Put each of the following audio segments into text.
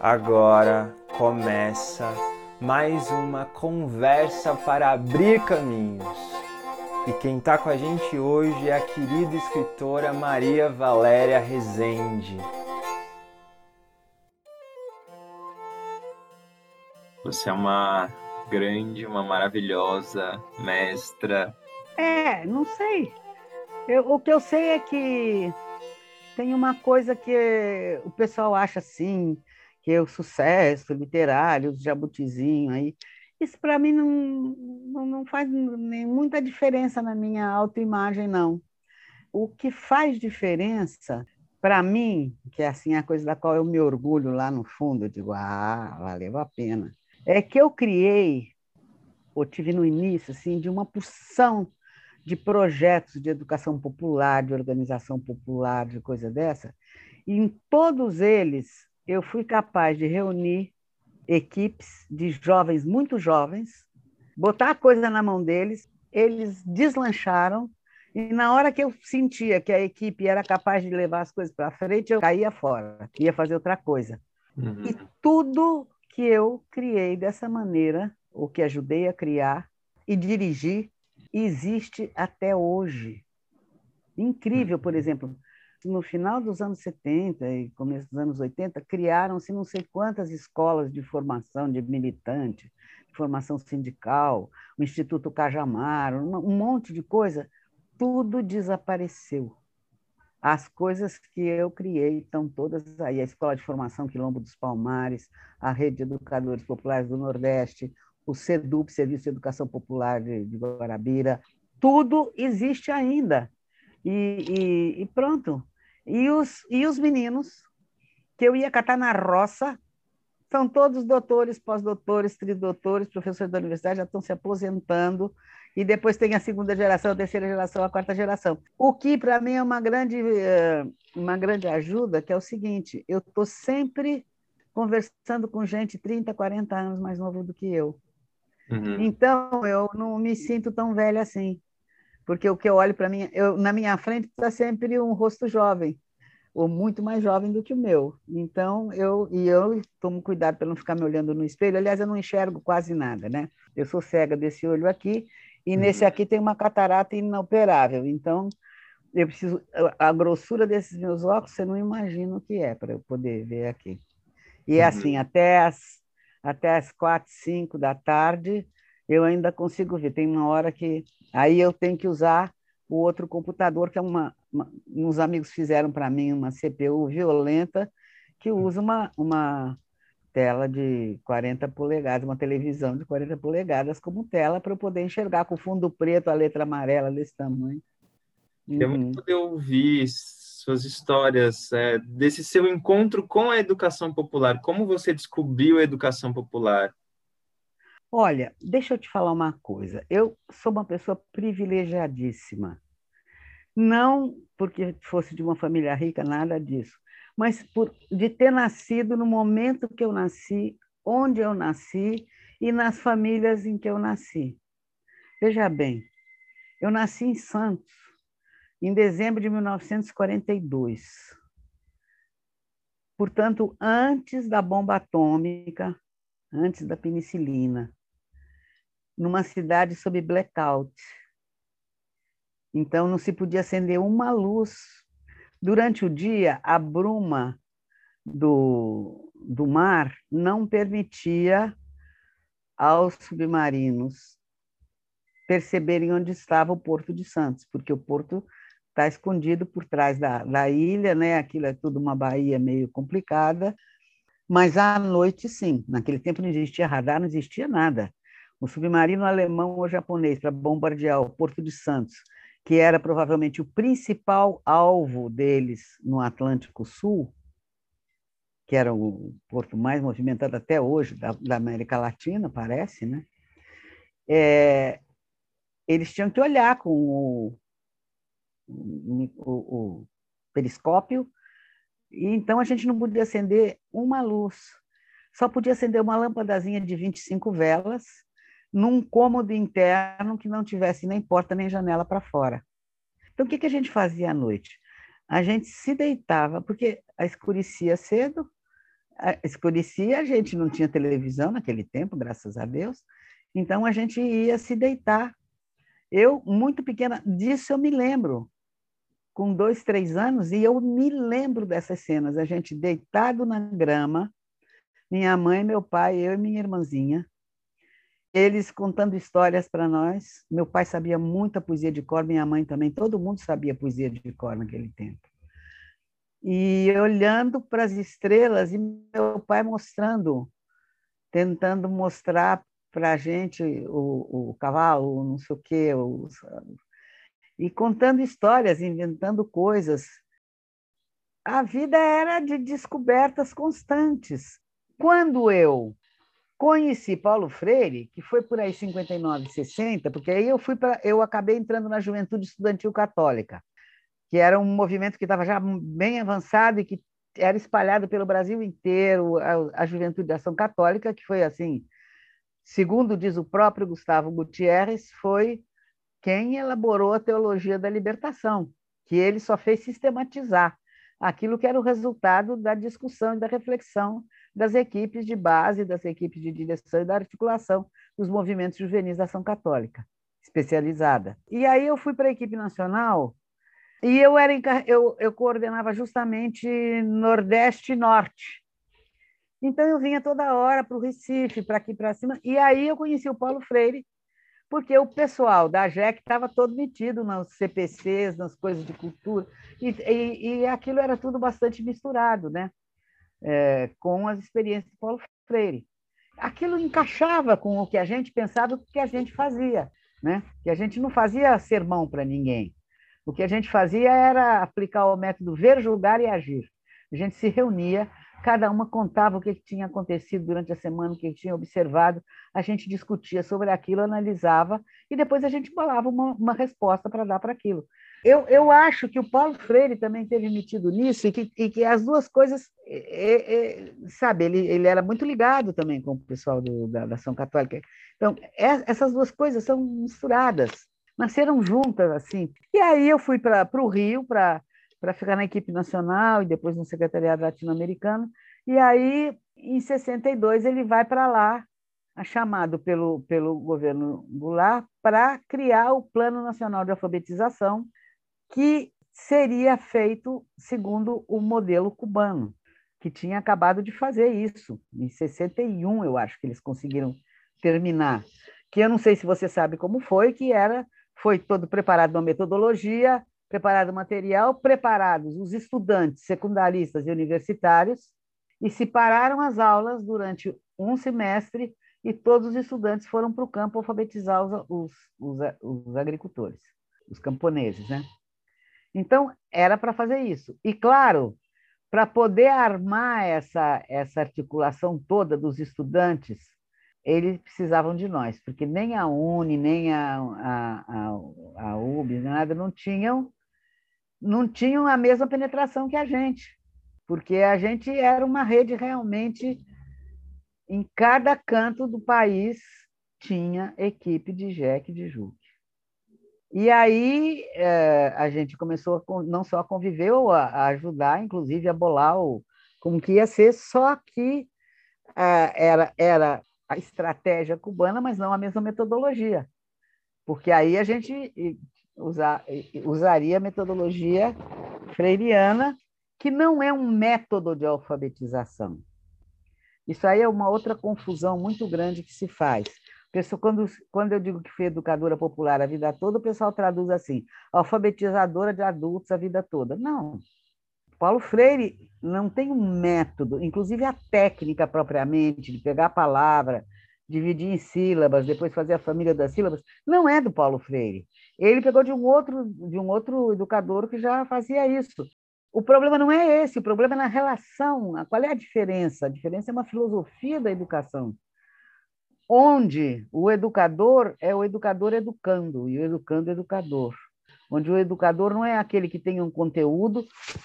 Agora começa mais uma conversa para abrir caminhos. E quem está com a gente hoje é a querida escritora Maria Valéria Rezende. Você é uma grande, uma maravilhosa mestra. É, não sei. Eu, o que eu sei é que tem uma coisa que o pessoal acha assim, que é o sucesso literário, os jabutizinho aí. Isso para mim não, não, não faz nem muita diferença na minha autoimagem, não. O que faz diferença para mim, que é assim a coisa da qual eu me orgulho lá no fundo, eu digo, ah, valeu a pena, é que eu criei, ou tive no início, assim, de uma porção de projetos de educação popular, de organização popular, de coisa dessa, e em todos eles eu fui capaz de reunir equipes de jovens, muito jovens, botar a coisa na mão deles, eles deslancharam, e na hora que eu sentia que a equipe era capaz de levar as coisas para frente, eu caía fora, ia fazer outra coisa. Uhum. E tudo que eu criei dessa maneira, ou que ajudei a criar e dirigir, existe até hoje. Incrível, por uhum. exemplo, no final dos anos 70 e começo dos anos 80, criaram-se não sei quantas escolas de formação de militante, de formação sindical, o Instituto Cajamar, um monte de coisa. Tudo desapareceu. As coisas que eu criei estão todas aí. A Escola de Formação Quilombo dos Palmares, a Rede de Educadores Populares do Nordeste, o SEDUP, Serviço de Educação Popular de, de Guarabira, tudo existe ainda. E, e, e, pronto. E os, e os meninos que eu ia catar na roça são todos doutores, pós-doutores, tridoutores, professores da universidade, já estão se aposentando, e depois tem a segunda geração, a terceira geração, a quarta geração. O que, para mim, é uma grande, eh, uma grande ajuda, que é o seguinte, eu estou sempre conversando com gente 30, 40 anos mais novo do que eu. Uhum. Então, eu não me sinto tão velha assim, porque o que eu olho para mim, eu, na minha frente está sempre um rosto jovem, ou muito mais jovem do que o meu. Então, eu e eu tomo cuidado para não ficar me olhando no espelho. Aliás, eu não enxergo quase nada, né? Eu sou cega desse olho aqui, e uhum. nesse aqui tem uma catarata inoperável. Então, eu preciso a grossura desses meus óculos, você não imagina o que é para eu poder ver aqui. E é assim, uhum. até as até as quatro, cinco da tarde, eu ainda consigo ver. Tem uma hora que aí eu tenho que usar o outro computador, que é uma, uma uns amigos fizeram para mim uma CPU violenta que usa uma, uma tela de 40 polegadas, uma televisão de 40 polegadas como tela para eu poder enxergar com o fundo preto, a letra amarela desse tamanho. Eu uhum. poder ouvir suas histórias, é, desse seu encontro com a educação popular. Como você descobriu a educação popular? Olha, deixa eu te falar uma coisa. Eu sou uma pessoa privilegiadíssima. Não porque fosse de uma família rica, nada disso, mas por, de ter nascido no momento que eu nasci, onde eu nasci e nas famílias em que eu nasci. Veja bem, eu nasci em Santos, em dezembro de 1942. Portanto, antes da bomba atômica, antes da penicilina, numa cidade sob blackout. Então, não se podia acender uma luz. Durante o dia, a bruma do, do mar não permitia aos submarinos perceberem onde estava o Porto de Santos, porque o porto está escondido por trás da, da ilha, né? Aquilo é tudo uma baía meio complicada, mas à noite, sim. Naquele tempo não existia radar, não existia nada. O submarino alemão ou japonês para bombardear o Porto de Santos, que era provavelmente o principal alvo deles no Atlântico Sul, que era o porto mais movimentado até hoje da, da América Latina, parece, né? É, eles tinham que olhar com o, o, o periscópio, e então a gente não podia acender uma luz, só podia acender uma lâmpadazinha de 25 velas num cômodo interno que não tivesse nem porta nem janela para fora. Então, o que, que a gente fazia à noite? A gente se deitava, porque escurecia cedo, escurecia, a gente não tinha televisão naquele tempo, graças a Deus, então a gente ia se deitar. Eu, muito pequena, disso eu me lembro, com dois, três anos, e eu me lembro dessas cenas, a gente deitado na grama, minha mãe, meu pai, eu e minha irmãzinha, eles contando histórias para nós. Meu pai sabia muita poesia de cor, minha mãe também, todo mundo sabia poesia de cor naquele tempo. E olhando para as estrelas e meu pai mostrando, tentando mostrar para a gente o, o cavalo, não sei o quê, os, e contando histórias, inventando coisas. A vida era de descobertas constantes. Quando eu Conheci Paulo Freire, que foi por aí 59, 60, porque aí eu fui para eu acabei entrando na Juventude Estudantil Católica, que era um movimento que estava já bem avançado e que era espalhado pelo Brasil inteiro, a, a Juventude de Ação Católica, que foi assim, segundo diz o próprio Gustavo Gutierrez, foi quem elaborou a teologia da libertação, que ele só fez sistematizar aquilo que era o resultado da discussão e da reflexão das equipes de base, das equipes de direção e da articulação dos movimentos juvenis da ação católica, especializada. E aí eu fui para a equipe nacional e eu, era, eu, eu coordenava justamente Nordeste e Norte. Então eu vinha toda hora para o Recife, para aqui para cima, e aí eu conheci o Paulo Freire, porque o pessoal da JEC estava todo metido nos CPCs, nas coisas de cultura, e, e, e aquilo era tudo bastante misturado, né? é, com as experiências de Paulo Freire. Aquilo encaixava com o que a gente pensava, o que a gente fazia, né? Que a gente não fazia sermão para ninguém. O que a gente fazia era aplicar o método ver, julgar e agir. A gente se reunia, cada uma contava o que tinha acontecido durante a semana, o que tinha observado, a gente discutia sobre aquilo, analisava e depois a gente bolava uma, uma resposta para dar para aquilo. Eu, eu acho que o Paulo Freire também teve metido nisso e que, e que as duas coisas, é, é, sabe, ele, ele era muito ligado também com o pessoal do, da, da ação católica. Então, é, essas duas coisas são misturadas, nasceram juntas, assim. E aí eu fui para o Rio para ficar na equipe nacional e depois no secretariado latino-americano. E aí, em 62, ele vai para lá, chamado pelo, pelo governo Goulart, para criar o Plano Nacional de Alfabetização, que seria feito segundo o modelo cubano, que tinha acabado de fazer isso. Em 61, eu acho que eles conseguiram terminar. Que eu não sei se você sabe como foi, que era foi todo preparado uma metodologia, preparado material, preparados os estudantes secundaristas e universitários e se pararam as aulas durante um semestre e todos os estudantes foram para o campo alfabetizar os, os, os, os agricultores, os camponeses, né? Então, era para fazer isso. E, claro, para poder armar essa, essa articulação toda dos estudantes, eles precisavam de nós, porque nem a Uni, nem a, a, a, a UB, nada, não tinham, não tinham a mesma penetração que a gente, porque a gente era uma rede realmente, em cada canto do país tinha equipe de JEC de JUC. E aí é, a gente começou a, não só a conviver, a, ajudar, inclusive, a bolar o, como que ia ser, só que é, era, era a estratégia cubana, mas não a mesma metodologia. Porque aí a gente usa, usaria a metodologia freiriana, que não é um método de alfabetização. Isso aí é uma outra confusão muito grande que se faz. Pessoa, quando, quando eu digo que fui educadora popular a vida toda, o pessoal traduz assim, alfabetizadora de adultos a vida toda. Não. Paulo Freire não tem um método, inclusive a técnica propriamente, de pegar a palavra, dividir em sílabas, depois fazer a família das sílabas, não é do Paulo Freire. Ele pegou de um outro, de um outro educador que já fazia isso. O problema não é esse, o problema é na relação. Qual é a diferença? A diferença é uma filosofia da educação onde o educador é o educador educando e o educando educador. Onde o educador não é aquele que tem um conteúdo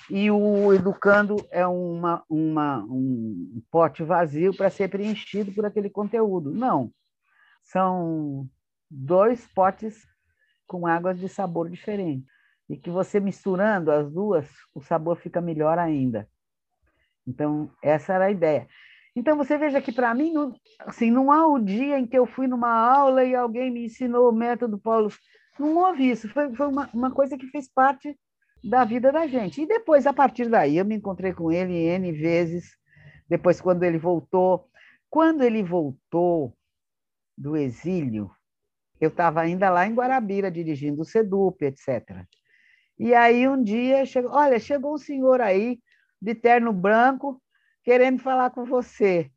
e o educando é uma, uma, um pote vazio para ser preenchido por aquele conteúdo. Não. São dois potes com águas de sabor diferente. E que você misturando as duas, o sabor fica melhor ainda. Então, essa era a ideia. Então, você veja que, para mim, não, assim, não há o dia em que eu fui numa aula e alguém me ensinou o método Paulo. Não houve isso. Foi, foi uma, uma coisa que fez parte da vida da gente. E depois, a partir daí, eu me encontrei com ele N vezes. Depois, quando ele voltou. Quando ele voltou do exílio, eu estava ainda lá em Guarabira, dirigindo o SEDUP, etc. E aí, um dia, chegou, olha, chegou um senhor aí, de terno branco, querendo falar com você,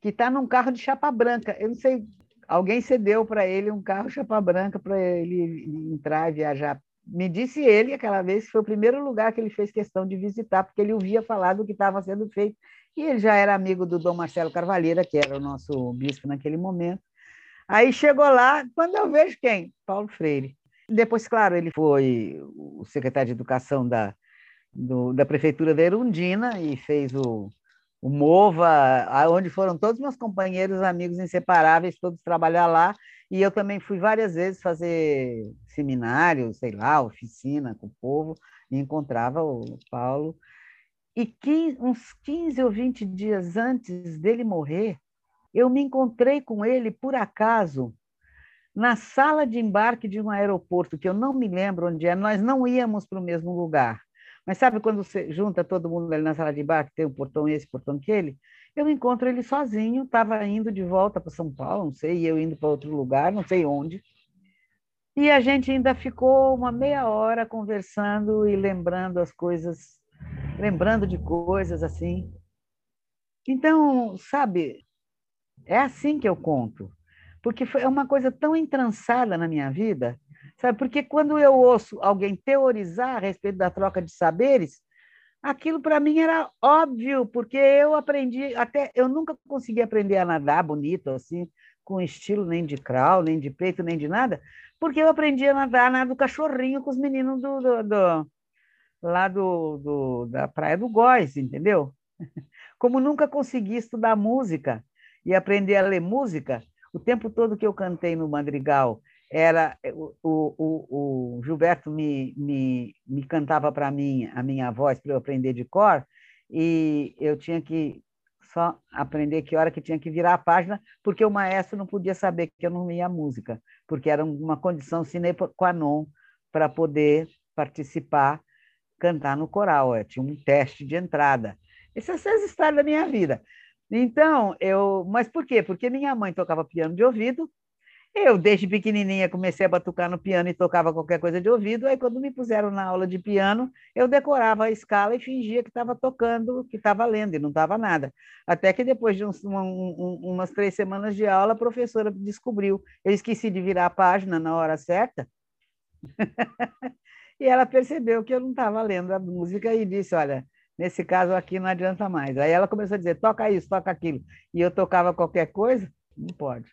que está num carro de chapa branca. Eu não sei, alguém cedeu para ele um carro chapa branca para ele entrar e viajar me disse ele aquela vez que foi o primeiro lugar que ele fez questão de visitar, porque ele ouvia falar do que estava sendo feito. E ele já era amigo do Dom Marcelo Carvalheira, que era o nosso bispo naquele momento. Aí chegou lá, quando eu vejo quem? Paulo Freire. Depois, claro, ele foi o secretário de Educação da, do, da Prefeitura da Erundina e fez o, o MOVA, onde foram todos meus companheiros, amigos inseparáveis, todos trabalhar lá. E eu também fui várias vezes fazer seminário, sei lá, oficina com o povo, e encontrava o Paulo. E uns 15 ou 20 dias antes dele morrer, eu me encontrei com ele, por acaso, na sala de embarque de um aeroporto, que eu não me lembro onde é, nós não íamos para o mesmo lugar. Mas sabe quando você junta todo mundo ali na sala de embarque, tem um portão esse, portão aquele? Eu encontro ele sozinho, estava indo de volta para São Paulo, não sei, e eu indo para outro lugar, não sei onde. E a gente ainda ficou uma meia hora conversando e lembrando as coisas, lembrando de coisas assim. Então, sabe, é assim que eu conto, porque foi é uma coisa tão entrançada na minha vida, sabe? Porque quando eu ouço alguém teorizar a respeito da troca de saberes, aquilo para mim era óbvio, porque eu aprendi, até eu nunca consegui aprender a nadar bonito assim, com estilo nem de crawl, nem de peito, nem de nada, porque eu aprendi a nadar na do cachorrinho com os meninos do, do, do lá do, do, da Praia do Góis, entendeu? Como nunca consegui estudar música e aprender a ler música, o tempo todo que eu cantei no Madrigal, era o, o, o Gilberto me, me, me cantava para mim a minha voz para eu aprender de cor, e eu tinha que só aprender que hora que tinha que virar a página, porque o maestro não podia saber que eu não ia música, porque era uma condição sine qua non para poder participar, cantar no coral. Eu tinha um teste de entrada. Essas são as histórias da minha vida. Então, eu. Mas por quê? Porque minha mãe tocava piano de ouvido, eu, desde pequenininha, comecei a batucar no piano e tocava qualquer coisa de ouvido. Aí, quando me puseram na aula de piano, eu decorava a escala e fingia que estava tocando, que estava lendo, e não estava nada. Até que depois de uns, um, umas três semanas de aula, a professora descobriu. Eu esqueci de virar a página na hora certa. e ela percebeu que eu não estava lendo a música e disse: Olha, nesse caso aqui não adianta mais. Aí ela começou a dizer: toca isso, toca aquilo. E eu tocava qualquer coisa? Não pode.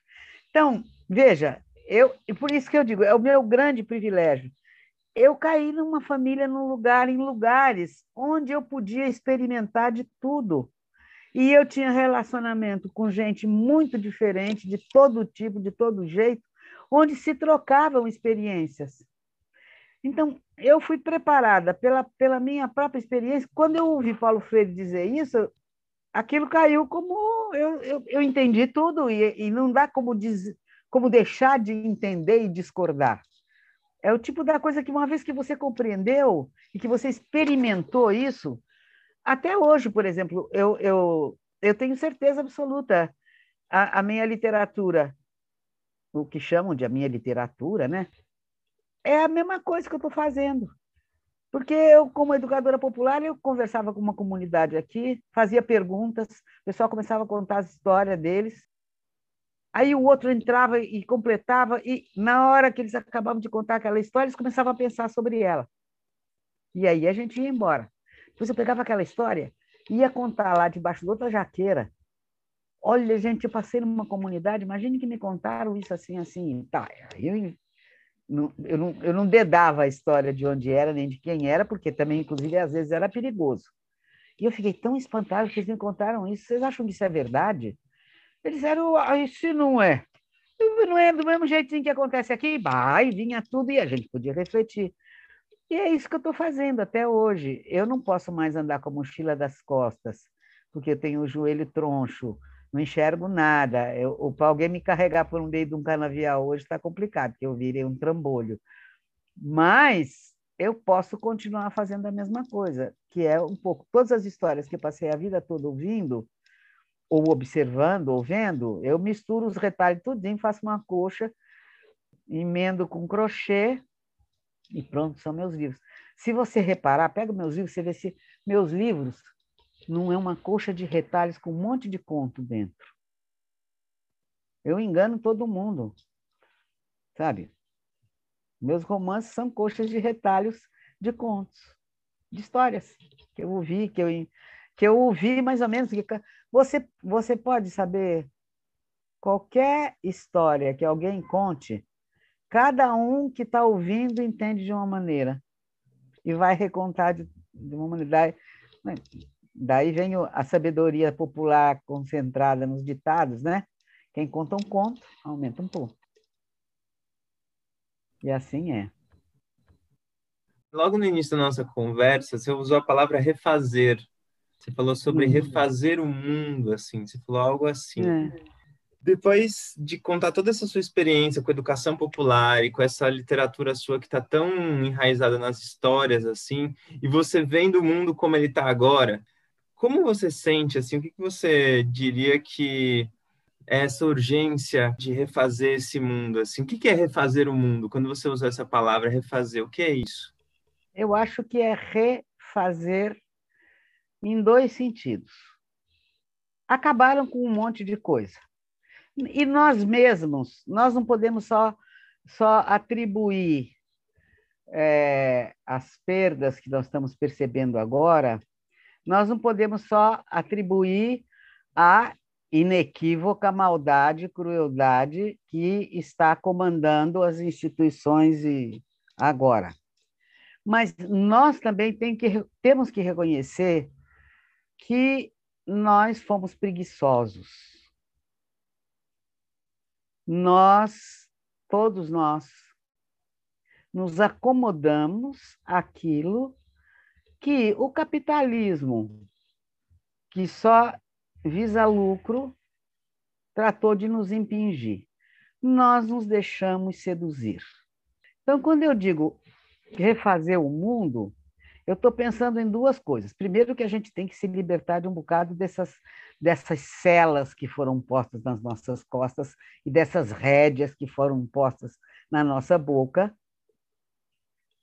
Então, veja, eu, e por isso que eu digo, é o meu grande privilégio. Eu caí numa família, num lugar, em lugares onde eu podia experimentar de tudo. E eu tinha relacionamento com gente muito diferente, de todo tipo, de todo jeito, onde se trocavam experiências. Então, eu fui preparada pela, pela minha própria experiência. Quando eu ouvi Paulo Freire dizer isso, aquilo caiu como eu, eu, eu entendi tudo e, e não dá como, diz, como deixar de entender e discordar. É o tipo da coisa que uma vez que você compreendeu e que você experimentou isso, até hoje, por exemplo, eu, eu, eu tenho certeza absoluta a, a minha literatura, o que chamam de a minha literatura, né? É a mesma coisa que eu estou fazendo. Porque eu, como educadora popular, eu conversava com uma comunidade aqui, fazia perguntas, o pessoal começava a contar as histórias deles. Aí o outro entrava e completava, e na hora que eles acabavam de contar aquela história, eles começavam a pensar sobre ela. E aí a gente ia embora. Depois eu pegava aquela história, ia contar lá debaixo de outra jaqueira. Olha, gente, eu passei numa comunidade, imagine que me contaram isso assim, assim. Tá, eu eu, não, eu não dedava a história de onde era, nem de quem era, porque também, inclusive, às vezes era perigoso. E eu fiquei tão espantado que eles me contaram isso. Vocês acham que isso é verdade? Eles disseram, ah, isso não é. Não é do mesmo jeitinho que acontece aqui? Vai, vinha tudo e a gente podia refletir. E é isso que eu estou fazendo até hoje. Eu não posso mais andar com a mochila das costas, porque eu tenho o joelho troncho, não enxergo nada. Eu, para alguém me carregar por um meio de um canavial hoje está complicado, porque eu virei um trambolho. Mas eu posso continuar fazendo a mesma coisa, que é um pouco todas as histórias que eu passei a vida toda ouvindo, ou observando, ou vendo, eu misturo os retalhos tudinho, faço uma coxa, emendo com crochê e pronto, são meus livros. Se você reparar, pega meus livros, você vê se meus livros não é uma coxa de retalhos com um monte de conto dentro. Eu engano todo mundo, sabe? Meus romances são coxas de retalhos de contos, de histórias que eu ouvi, que eu, que eu ouvi mais ou menos. Você, você pode saber qualquer história que alguém conte, cada um que está ouvindo entende de uma maneira e vai recontar de, de uma maneira. Daí vem a sabedoria popular concentrada nos ditados, né? Quem conta um conto, aumenta um pouco. E assim é. Logo no início da nossa conversa, você usou a palavra refazer. Você falou sobre refazer o mundo, assim. Você falou algo assim. É. Depois de contar toda essa sua experiência com a educação popular e com essa literatura sua que está tão enraizada nas histórias, assim, e você vendo o mundo como ele está agora, como você sente, assim, o que, você diria que é essa urgência de refazer esse mundo, assim, o que, que é refazer o mundo? Quando você usa essa palavra, refazer, o que é isso? Eu acho que é refazer em dois sentidos. Acabaram com um monte de coisa. E nós mesmos, nós não podemos só, só atribuir é, as perdas que nós estamos percebendo agora nós não podemos só atribuir a inequívoca maldade, crueldade que está comandando as instituições agora. Mas nós também tem que, temos que reconhecer que nós fomos preguiçosos. Nós, todos nós, nos acomodamos aquilo que o capitalismo, que só visa lucro, tratou de nos impingir. Nós nos deixamos seduzir. Então, quando eu digo refazer o mundo, eu estou pensando em duas coisas. Primeiro, que a gente tem que se libertar de um bocado dessas, dessas celas que foram postas nas nossas costas e dessas rédeas que foram postas na nossa boca,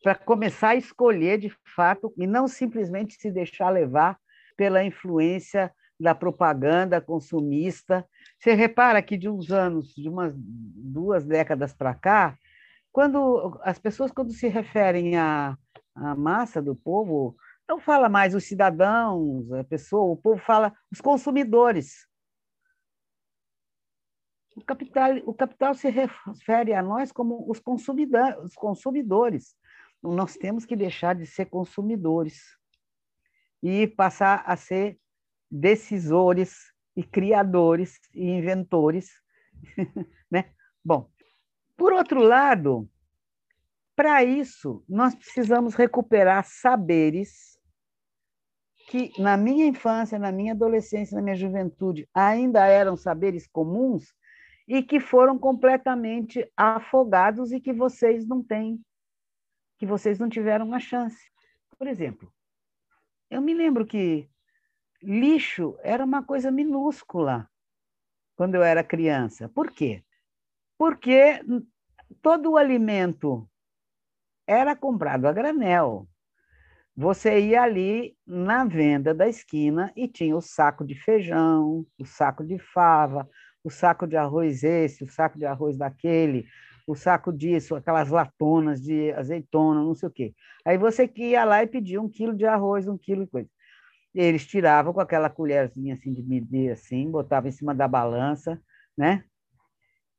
para começar a escolher de fato e não simplesmente se deixar levar pela influência da propaganda consumista. Você repara que de uns anos, de umas duas décadas para cá, quando as pessoas quando se referem à, à massa do povo, não fala mais os cidadãos, a pessoa, o povo fala os consumidores. O capital, o capital se refere a nós como os consumidores, os consumidores nós temos que deixar de ser consumidores e passar a ser decisores e criadores e inventores, né? Bom, por outro lado, para isso nós precisamos recuperar saberes que na minha infância, na minha adolescência, na minha juventude ainda eram saberes comuns e que foram completamente afogados e que vocês não têm que vocês não tiveram uma chance. Por exemplo, eu me lembro que lixo era uma coisa minúscula quando eu era criança. Por quê? Porque todo o alimento era comprado a granel. Você ia ali na venda da esquina e tinha o saco de feijão, o saco de fava, o saco de arroz esse, o saco de arroz daquele, o saco disso, aquelas latonas de azeitona, não sei o quê. Aí você que ia lá e pedia um quilo de arroz, um quilo de coisa. Eles tiravam com aquela colherzinha assim de medir assim, botavam em cima da balança, né?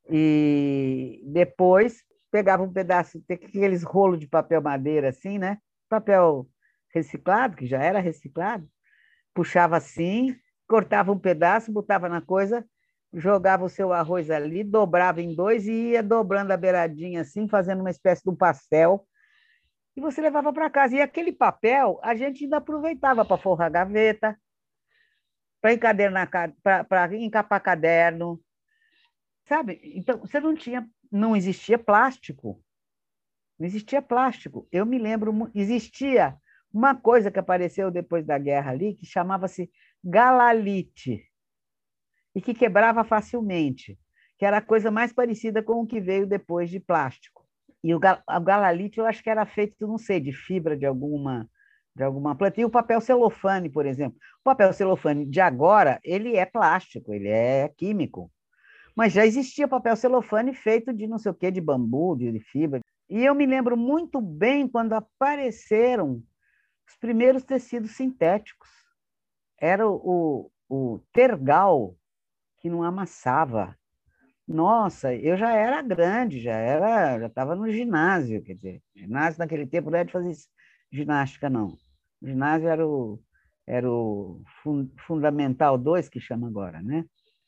E depois pegava um pedaço, aqueles rolos de papel madeira assim, né? Papel reciclado, que já era reciclado, puxava assim, cortava um pedaço, botava na coisa, jogava o seu arroz ali, dobrava em dois e ia dobrando a beiradinha assim, fazendo uma espécie de um pastel. E você levava para casa. E aquele papel a gente ainda aproveitava para forrar a gaveta, para encadernar, para encapar caderno, sabe? Então, você não tinha, não existia plástico. Não existia plástico. Eu me lembro, existia uma coisa que apareceu depois da guerra ali, que chamava-se galalite, e que quebrava facilmente, que era a coisa mais parecida com o que veio depois de plástico. E o, galalite eu acho que era feito, não sei, de fibra de alguma de alguma planta. E o papel celofane, por exemplo. O papel celofane de agora, ele é plástico, ele é químico. Mas já existia papel celofane feito de não sei o quê, de bambu, de fibra. E eu me lembro muito bem quando apareceram os primeiros tecidos sintéticos. Era o, o, o tergal, que não amassava. Nossa, eu já era grande, já era, já estava no ginásio, quer dizer, ginásio naquele tempo não era de fazer ginástica, não. O ginásio era o, era o Fundamental 2, que chama agora, né?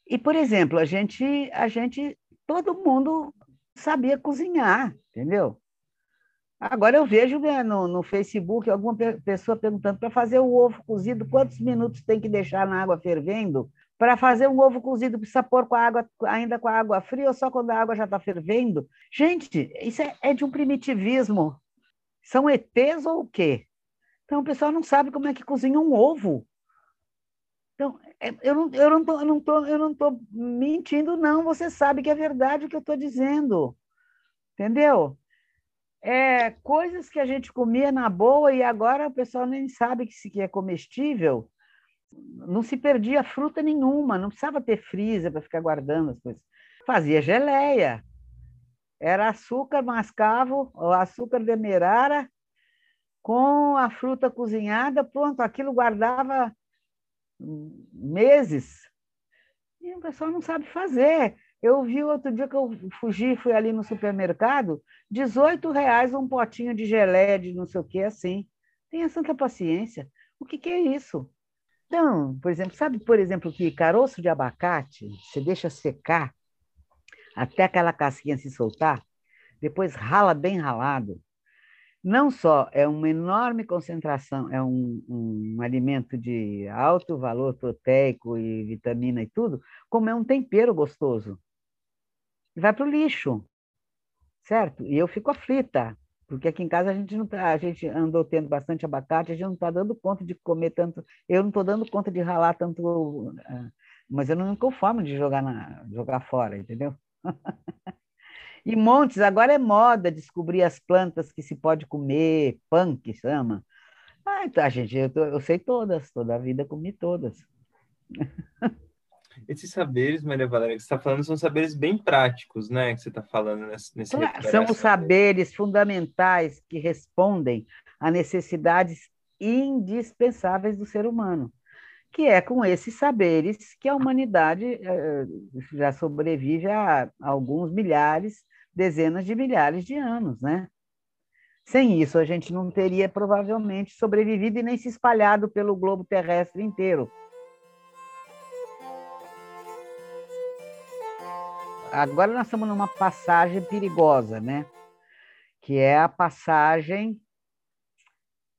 E, por exemplo, a gente, a gente, todo mundo sabia cozinhar, entendeu? Agora eu vejo né, no, no Facebook alguma pessoa perguntando para fazer o ovo cozido, quantos minutos tem que deixar na água fervendo? Para fazer um ovo cozido, precisa pôr com a água, ainda com a água fria ou só quando a água já está fervendo? Gente, isso é, é de um primitivismo. São ETs ou o quê? Então o pessoal não sabe como é que cozinha um ovo. Então, é, eu não estou eu não tô, eu não tô, eu não tô mentindo, não. Você sabe que é verdade o que eu estou dizendo. Entendeu? É, coisas que a gente comia na boa e agora o pessoal nem sabe que, que é comestível. Não se perdia fruta nenhuma, não precisava ter freezer para ficar guardando as coisas. Fazia geleia. Era açúcar mascavo, açúcar demerara, com a fruta cozinhada, pronto, aquilo guardava meses. E o pessoal não sabe fazer. Eu vi outro dia que eu fugi, fui ali no supermercado, 18 reais um potinho de geleia de não sei o que, assim. Tenha santa paciência. O que, que é isso? Então, por exemplo, sabe, por exemplo, que caroço de abacate, você deixa secar até aquela casquinha se soltar, depois rala bem ralado, não só é uma enorme concentração, é um, um, alimento de alto valor proteico e vitamina e tudo, como é um tempero gostoso. Vai para o lixo, certo? E eu fico aflita, porque aqui em casa a gente não tá, a gente andou tendo bastante abacate, a gente não está dando conta de comer tanto, eu não estou dando conta de ralar tanto, ah, mas eu não me conformo de jogar, na, jogar fora, entendeu? E montes, agora é moda descobrir as plantas que se pode comer, punk chama. Ah, então, gente, eu, eu sei todas, toda a vida comi todas. Esses saberes, Maria Valéria, que você está falando, são saberes bem práticos, né? Que você está falando nesse, nesse São os saberes fundamentais que respondem a necessidades indispensáveis do ser humano, que é com esses saberes que a humanidade eh, já sobrevive há alguns milhares dezenas de milhares de anos, né? Sem isso, a gente não teria provavelmente sobrevivido e nem se espalhado pelo globo terrestre inteiro. Agora nós estamos numa passagem perigosa, né? Que é a passagem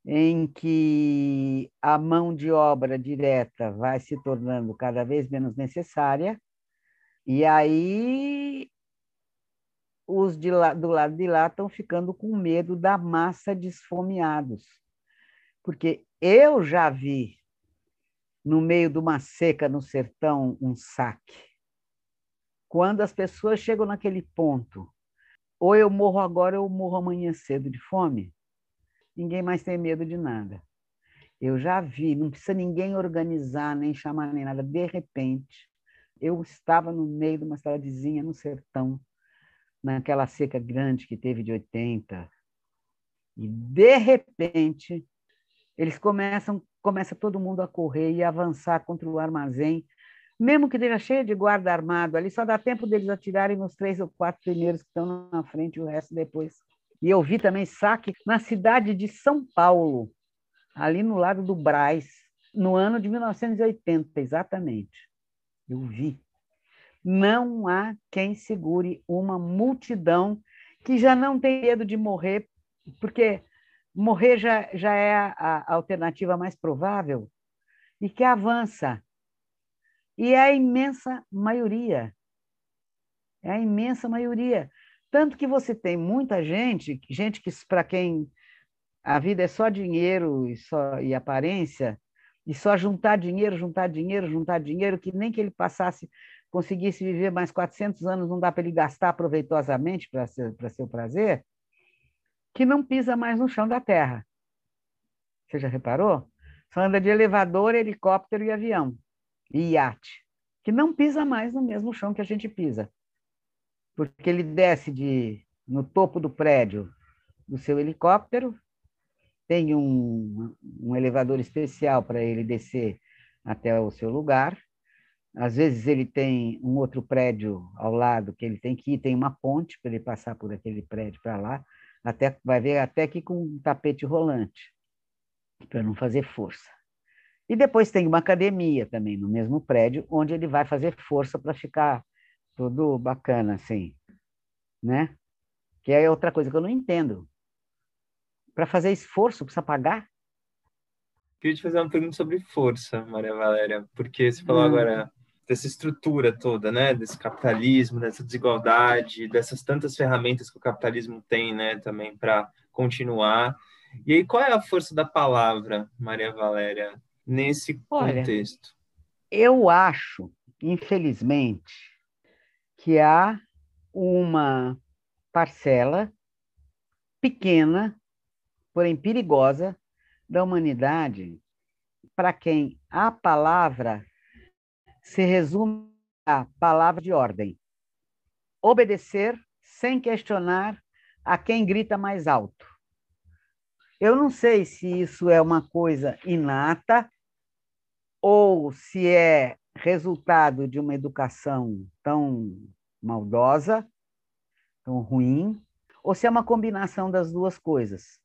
em que a mão de obra direta vai se tornando cada vez menos necessária, e aí os de lá, do lado de lá estão ficando com medo da massa de esfomeados. Porque eu já vi, no meio de uma seca no sertão, um saque. Quando as pessoas chegam naquele ponto, ou eu morro agora ou eu morro amanhã cedo de fome, ninguém mais tem medo de nada. Eu já vi, não precisa ninguém organizar, nem chamar, nem nada. De repente, eu estava no meio de uma cidadezinha no sertão, naquela seca grande que teve de 80. E, de repente, eles começam, começa todo mundo a correr e avançar contra o armazém, mesmo que esteja cheio de guarda armado ali, só dá tempo deles atirarem nos três ou quatro primeiros que estão na frente o resto depois. E eu vi também saque na cidade de São Paulo, ali no lado do Braz, no ano de 1980, exatamente. Eu vi não há quem segure uma multidão que já não tem medo de morrer, porque morrer já, já é a, a alternativa mais provável, e que avança E é a imensa maioria. É a imensa maioria. Tanto que você tem muita gente, gente que para quem a vida é só dinheiro e, só, e aparência, e só juntar dinheiro, juntar dinheiro, juntar dinheiro, que nem que ele passasse, conseguisse viver mais 400 anos, não dá para ele gastar proveitosamente para seu, seu prazer, que não pisa mais no chão da terra. Você já reparou? Só anda de elevador, helicóptero e avião, e iate, que não pisa mais no mesmo chão que a gente pisa. Porque ele desce de no topo do prédio do seu helicóptero, tem um, um elevador especial para ele descer até o seu lugar. Às vezes ele tem um outro prédio ao lado que ele tem que ir, tem uma ponte para ele passar por aquele prédio para lá, até vai ver até que com um tapete rolante, para não fazer força. E depois tem uma academia também no mesmo prédio, onde ele vai fazer força para ficar tudo bacana assim, né? Que é outra coisa que eu não entendo para fazer esforço, precisa pagar? Queria te fazer uma pergunta sobre força, Maria Valéria, porque você falou hum. agora dessa estrutura toda, né, desse capitalismo, dessa desigualdade, dessas tantas ferramentas que o capitalismo tem, né, também para continuar. E aí, qual é a força da palavra, Maria Valéria, nesse Olha, contexto? Eu acho, infelizmente, que há uma parcela pequena porém perigosa, da humanidade, para quem a palavra se resume à palavra de ordem: obedecer sem questionar a quem grita mais alto. Eu não sei se isso é uma coisa inata ou se é resultado de uma educação tão maldosa, tão ruim, ou se é uma combinação das duas coisas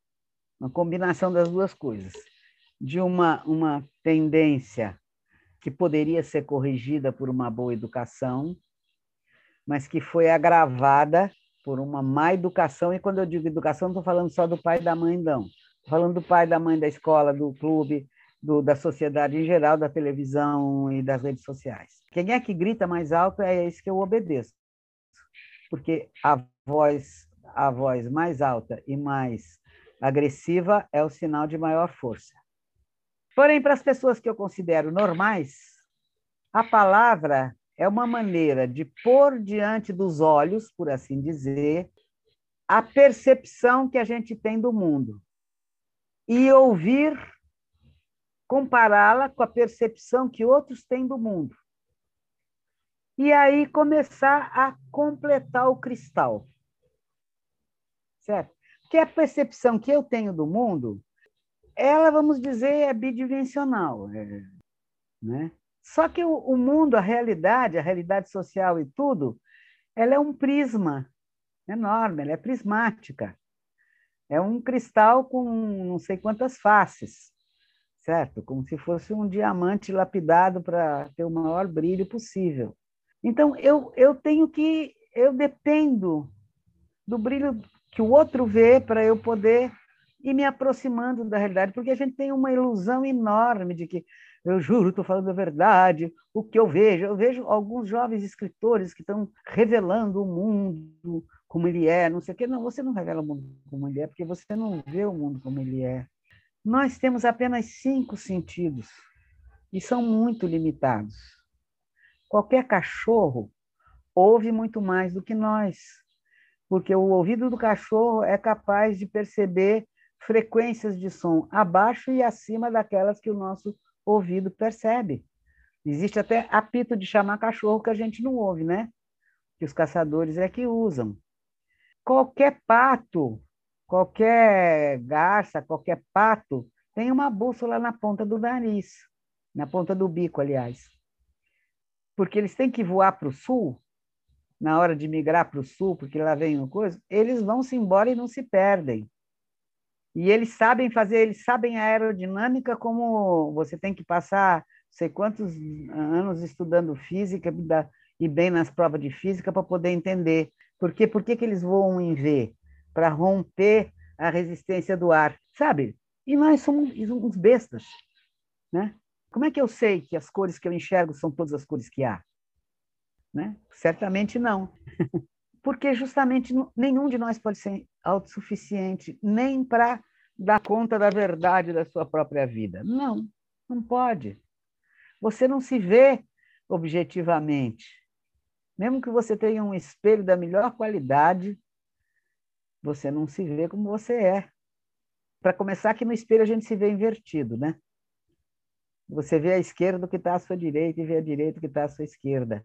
uma combinação das duas coisas, de uma, uma tendência que poderia ser corrigida por uma boa educação, mas que foi agravada por uma má educação. E quando eu digo educação, não estou falando só do pai e da mãe, não. Estou falando do pai, da mãe, da escola, do clube, do, da sociedade em geral, da televisão e das redes sociais. Quem é que grita mais alto é esse que eu obedeço. Porque a voz, a voz mais alta e mais agressiva é o sinal de maior força. Porém, para as pessoas que eu considero normais, a palavra é uma maneira de pôr diante dos olhos, por assim dizer, a percepção que a gente tem do mundo e ouvir, compará-la com a percepção que outros têm do mundo. E aí começar a completar o cristal. Certo? que a percepção que eu tenho do mundo, ela, vamos dizer, é bidimensional. É, né? Só que o, o, mundo, a realidade, a realidade social e tudo, ela é um prisma enorme, ela é prismática. É um cristal com não sei quantas faces, certo? Como se fosse um diamante lapidado para ter o maior brilho possível. Então, eu, eu tenho que. Eu dependo do brilho que o outro vê para eu poder ir me aproximando da realidade, porque a gente tem uma ilusão enorme de que eu juro, estou falando a verdade, o que eu vejo. Eu vejo alguns jovens escritores que estão revelando o mundo como ele é, não sei o quê. Não, você não revela o mundo como ele é, porque você não vê o mundo como ele é. Nós temos apenas cinco sentidos e são muito limitados. Qualquer cachorro ouve muito mais do que nós porque o ouvido do cachorro é capaz de perceber frequências de som abaixo e acima daquelas que o nosso ouvido percebe. Existe até apito de chamar cachorro que a gente não ouve, né? Que os caçadores é que usam. Qualquer pato, qualquer garça, qualquer pato tem uma bússola na ponta do nariz, na ponta do bico, aliás. Porque eles têm que voar para o sul na hora de migrar para o sul, porque lá vem uma coisa, eles vão se embora e não se perdem. E eles sabem fazer, eles sabem a aerodinâmica como você tem que passar sei quantos anos estudando física e bem nas provas de física para poder entender. Por quê? Por que, que eles voam em V? Para romper a resistência do ar, sabe? E nós somos uns bestas, né? Como é que eu sei que as cores que eu enxergo são todas as cores que há? Né? Certamente não. Porque justamente nenhum de nós pode ser autossuficiente, nem para dar conta da verdade da sua própria vida. Não, não pode. Você não se vê objetivamente. Mesmo que você tenha um espelho da melhor qualidade, você não se vê como você é. Para começar, que no espelho a gente se vê invertido, né? Você vê a esquerda do que está à sua direita e vê a direita do que está à sua esquerda.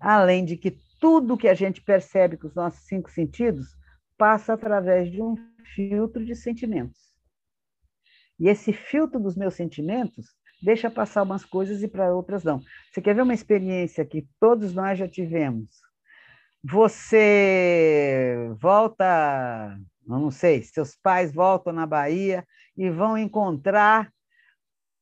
Além de que tudo que a gente percebe com os nossos cinco sentidos passa através de um filtro de sentimentos. E esse filtro dos meus sentimentos deixa passar umas coisas e para outras não. Você quer ver uma experiência que todos nós já tivemos? Você volta, não sei, seus pais voltam na Bahia e vão encontrar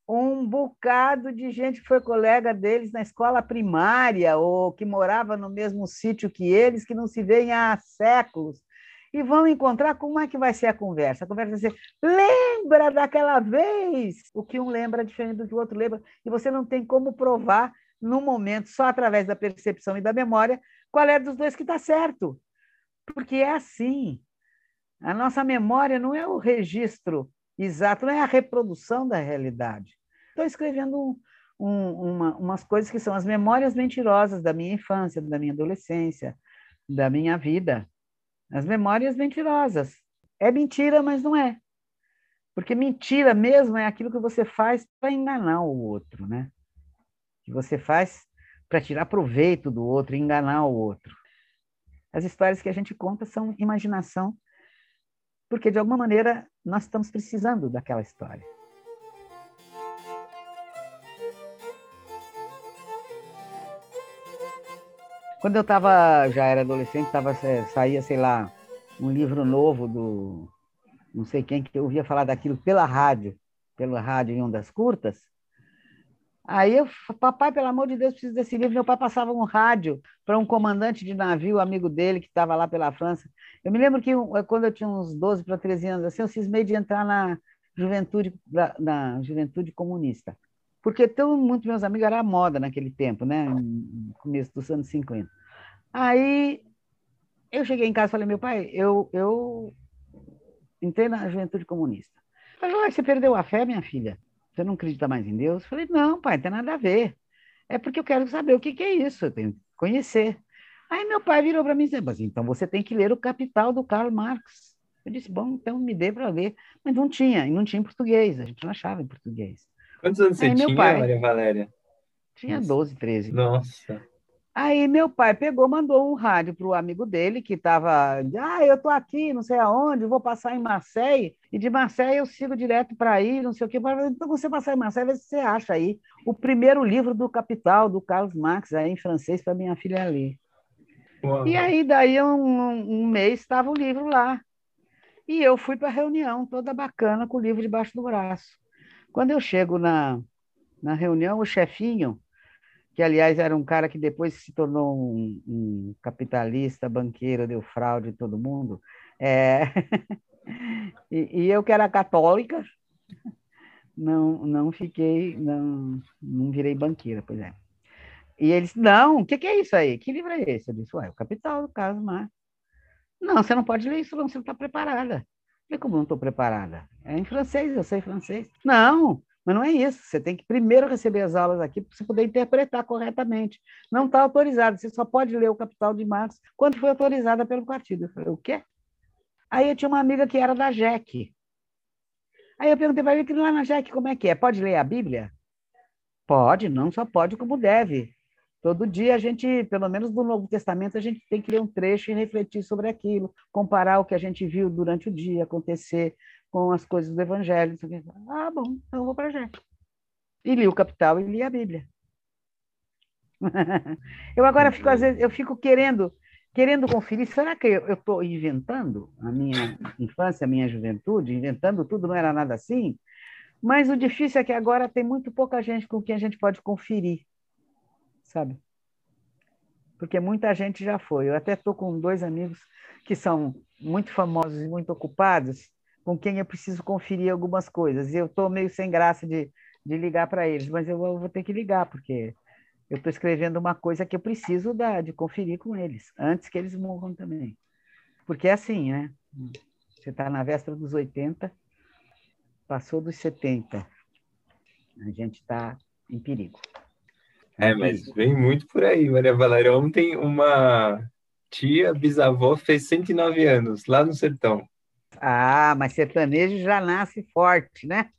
um bocado de gente que foi colega deles na escola primária ou que morava no mesmo sítio que eles, que não se veem há séculos, e vão encontrar como é que vai ser a conversa. A conversa vai ser: lembra daquela vez? O que um lembra é diferente do que o outro lembra, e você não tem como provar no momento, só através da percepção e da memória, qual é dos dois que está certo. Porque é assim. A nossa memória não é o registro exato, não é a reprodução da realidade. Estou escrevendo um, uma, umas coisas que são as memórias mentirosas da minha infância, da minha adolescência, da minha vida. As memórias mentirosas. É mentira, mas não é. Porque mentira mesmo é aquilo que você faz para enganar o outro, né? Que você faz para tirar proveito do outro, enganar o outro. As histórias que a gente conta são imaginação porque de alguma maneira nós estamos precisando daquela história. Quando eu estava, já era adolescente, tava, saía, sei lá, um livro novo do não sei quem que eu ouvia falar daquilo pela rádio, pela rádio em ondas curtas. Aí eu, papai, pelo amor de Deus, preciso desse livro. Meu pai passava um rádio para um comandante de navio, amigo dele, que estava lá pela França. Eu me lembro que quando eu tinha uns 12 para 13 anos, assim, eu cismei de entrar na juventude, na juventude comunista. Porque tão, muitos meus amigos era moda naquele tempo, né? No começo dos anos 50. Aí eu cheguei em casa e falei, meu pai, eu, eu entrei na juventude comunista. Ele falou, você perdeu a fé, minha filha? Você não acredita mais em Deus? Eu falei, não, pai, não tem nada a ver. É porque eu quero saber o que, que é isso, eu tenho que conhecer. Aí meu pai virou para mim e disse, então você tem que ler o Capital do Karl Marx. Eu disse, bom, então me dê para ler. Mas não tinha, e não tinha em português, a gente não achava em português. Quantos anos Aí, você tinha, pai, Maria Valéria? Tinha 12, 13. Nossa. Aí meu pai pegou, mandou um rádio para o amigo dele que estava, ah, eu estou aqui, não sei aonde, vou passar em Marseille, e de Marseille eu sigo direto para aí, não sei o quê. Então você passar em Marseille, vê se você acha aí o primeiro livro do Capital, do Carlos Marx, aí em francês, para minha filha ler. Uau. E aí, daí um, um mês, estava o livro lá. E eu fui para a reunião, toda bacana, com o livro debaixo do braço. Quando eu chego na, na reunião, o chefinho que aliás era um cara que depois se tornou um, um capitalista, banqueiro, deu fraude em todo mundo. É... e, e, eu que era católica, não, não fiquei, não, não virei banqueira, pois é. E eles, não, o que, que, é isso aí? Que livro é esse? Eu disse, ué, o Capital do Carlos Marx. Não, você não pode ler isso, não, você não está preparada. Eu falei, como não estou preparada? É em francês, eu sei francês. Não, mas não é isso. Você tem que primeiro receber as aulas aqui para você poder interpretar corretamente. Não está autorizado. Você só pode ler o Capital de Marx quando foi autorizada pelo partido. Eu falei, o quê? Aí eu tinha uma amiga que era da JEC. Aí eu perguntei para que lá na JEC como é que é? Pode ler a Bíblia? Pode, não só pode como deve. Todo dia a gente, pelo menos no Novo Testamento, a gente tem que ler um trecho e refletir sobre aquilo, comparar o que a gente viu durante o dia acontecer com as coisas do Evangelho. Ah, bom, então eu vou para a E li o Capital e li a Bíblia. eu agora fico, às vezes, eu fico querendo, querendo conferir, será que eu estou inventando a minha infância, a minha juventude, inventando tudo, não era nada assim? Mas o difícil é que agora tem muito pouca gente com quem a gente pode conferir, sabe? Porque muita gente já foi. Eu até estou com dois amigos que são muito famosos e muito ocupados, com quem eu preciso conferir algumas coisas. E eu estou meio sem graça de, de ligar para eles, mas eu vou ter que ligar, porque eu estou escrevendo uma coisa que eu preciso da, de conferir com eles, antes que eles morram também. Porque é assim, né? Você está na véspera dos 80, passou dos 70, a gente está em perigo. É, mas vem muito por aí, Maria Valéria. Ontem uma tia bisavó fez 109 anos, lá no sertão. Ah, mas sertanejo já nasce forte, né?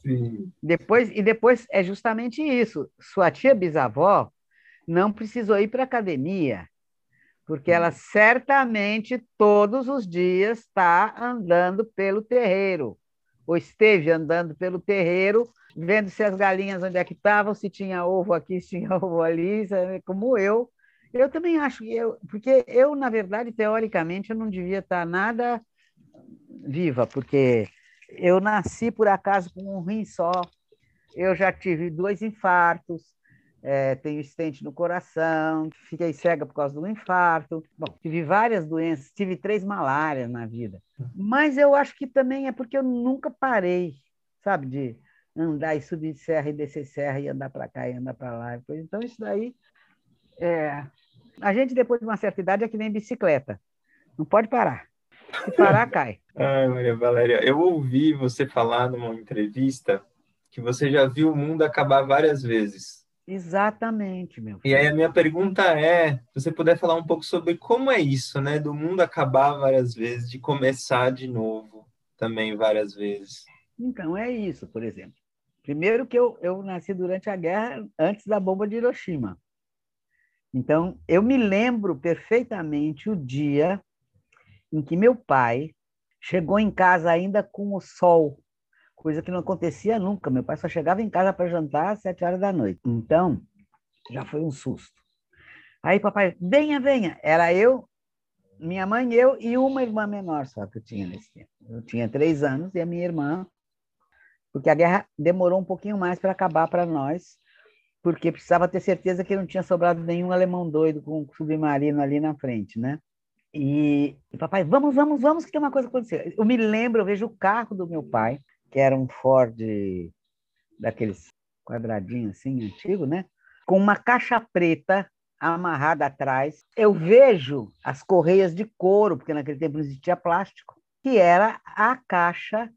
Sim. Depois, e depois é justamente isso. Sua tia bisavó não precisou ir para academia, porque ela certamente todos os dias está andando pelo terreiro, ou esteve andando pelo terreiro, vendo se as galinhas onde é que estavam, se tinha ovo aqui, se tinha ovo ali, como eu. Eu também acho que eu, porque eu, na verdade, teoricamente, eu não devia estar nada viva, porque eu nasci por acaso com um rim só, eu já tive dois infartos, é, tenho estente no coração, fiquei cega por causa do infarto. Bom, tive várias doenças, tive três malárias na vida. Mas eu acho que também é porque eu nunca parei, sabe, de andar e subir serra e descer serra e andar para cá e andar para lá. Então, isso daí. É... A gente, depois de uma certa idade, é que nem bicicleta. Não pode parar. Se parar, cai. Ai, Maria Valéria, eu ouvi você falar numa entrevista que você já viu o mundo acabar várias vezes. Exatamente, meu. Filho. E aí a minha pergunta é, se você puder falar um pouco sobre como é isso, né, do mundo acabar várias vezes, de começar de novo também várias vezes. Então, é isso, por exemplo. Primeiro que eu, eu nasci durante a guerra, antes da bomba de Hiroshima. Então, eu me lembro perfeitamente o dia em que meu pai chegou em casa ainda com o sol, coisa que não acontecia nunca. Meu pai só chegava em casa para jantar às sete horas da noite. Então, já foi um susto. Aí papai, venha, venha. Era eu, minha mãe, eu e uma irmã menor só que eu tinha nesse tempo. Eu tinha três anos e a minha irmã, porque a guerra demorou um pouquinho mais para acabar para nós, porque precisava ter certeza que não tinha sobrado nenhum alemão doido com um submarino ali na frente, né? E, papai, vamos, vamos, vamos, que tem uma coisa acontecendo. Eu me lembro, eu vejo o carro do meu pai, que era um Ford daqueles quadradinhos assim, antigo, né? Com uma caixa preta amarrada atrás. Eu vejo as correias de couro, porque naquele tempo não existia plástico, que era a caixa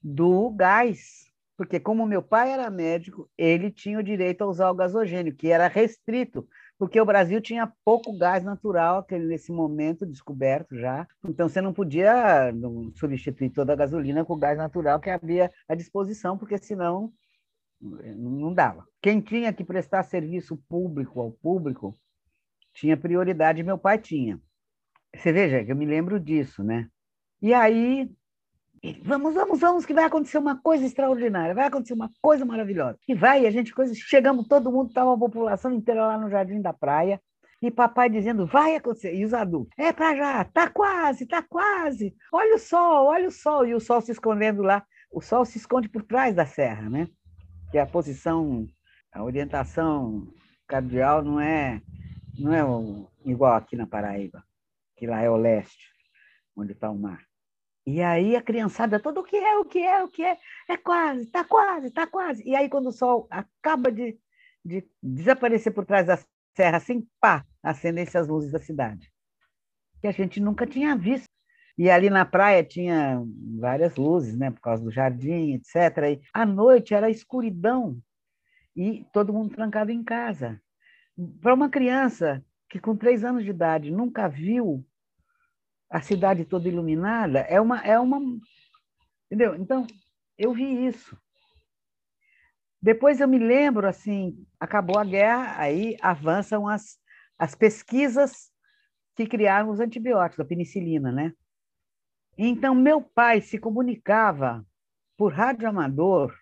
do gás. Porque como meu pai era médico, ele tinha o direito a usar o gasogênio, que era restrito porque o Brasil tinha pouco gás natural nesse momento descoberto já. Então você não podia substituir toda a gasolina com o gás natural que havia à disposição, porque senão não dava. Quem tinha que prestar serviço público ao público tinha prioridade, meu pai tinha. Você veja eu me lembro disso, né? E aí ele, vamos, vamos, vamos, que vai acontecer uma coisa extraordinária, vai acontecer uma coisa maravilhosa. E vai, a gente, coisa, chegamos, todo mundo, estava a população inteira lá no Jardim da Praia, e papai dizendo, vai acontecer, e os adultos, é para já, tá quase, tá quase, olha o sol, olha o sol, e o sol se escondendo lá, o sol se esconde por trás da serra, né? Que a posição, a orientação cardial não é, não é igual aqui na Paraíba, que lá é o leste, onde está o mar. E aí a criançada toda, o que é, o que é, o que é? É quase, está quase, está quase. E aí quando o sol acaba de, de desaparecer por trás da serra, assim, pá, acendem-se as luzes da cidade. Que a gente nunca tinha visto. E ali na praia tinha várias luzes, né, por causa do jardim, etc. E à noite era escuridão e todo mundo trancado em casa. Para uma criança que com três anos de idade nunca viu a cidade toda iluminada, é uma, é uma. Entendeu? Então, eu vi isso. Depois eu me lembro, assim, acabou a guerra, aí avançam as, as pesquisas que criaram os antibióticos, a penicilina, né? Então, meu pai se comunicava por rádio amador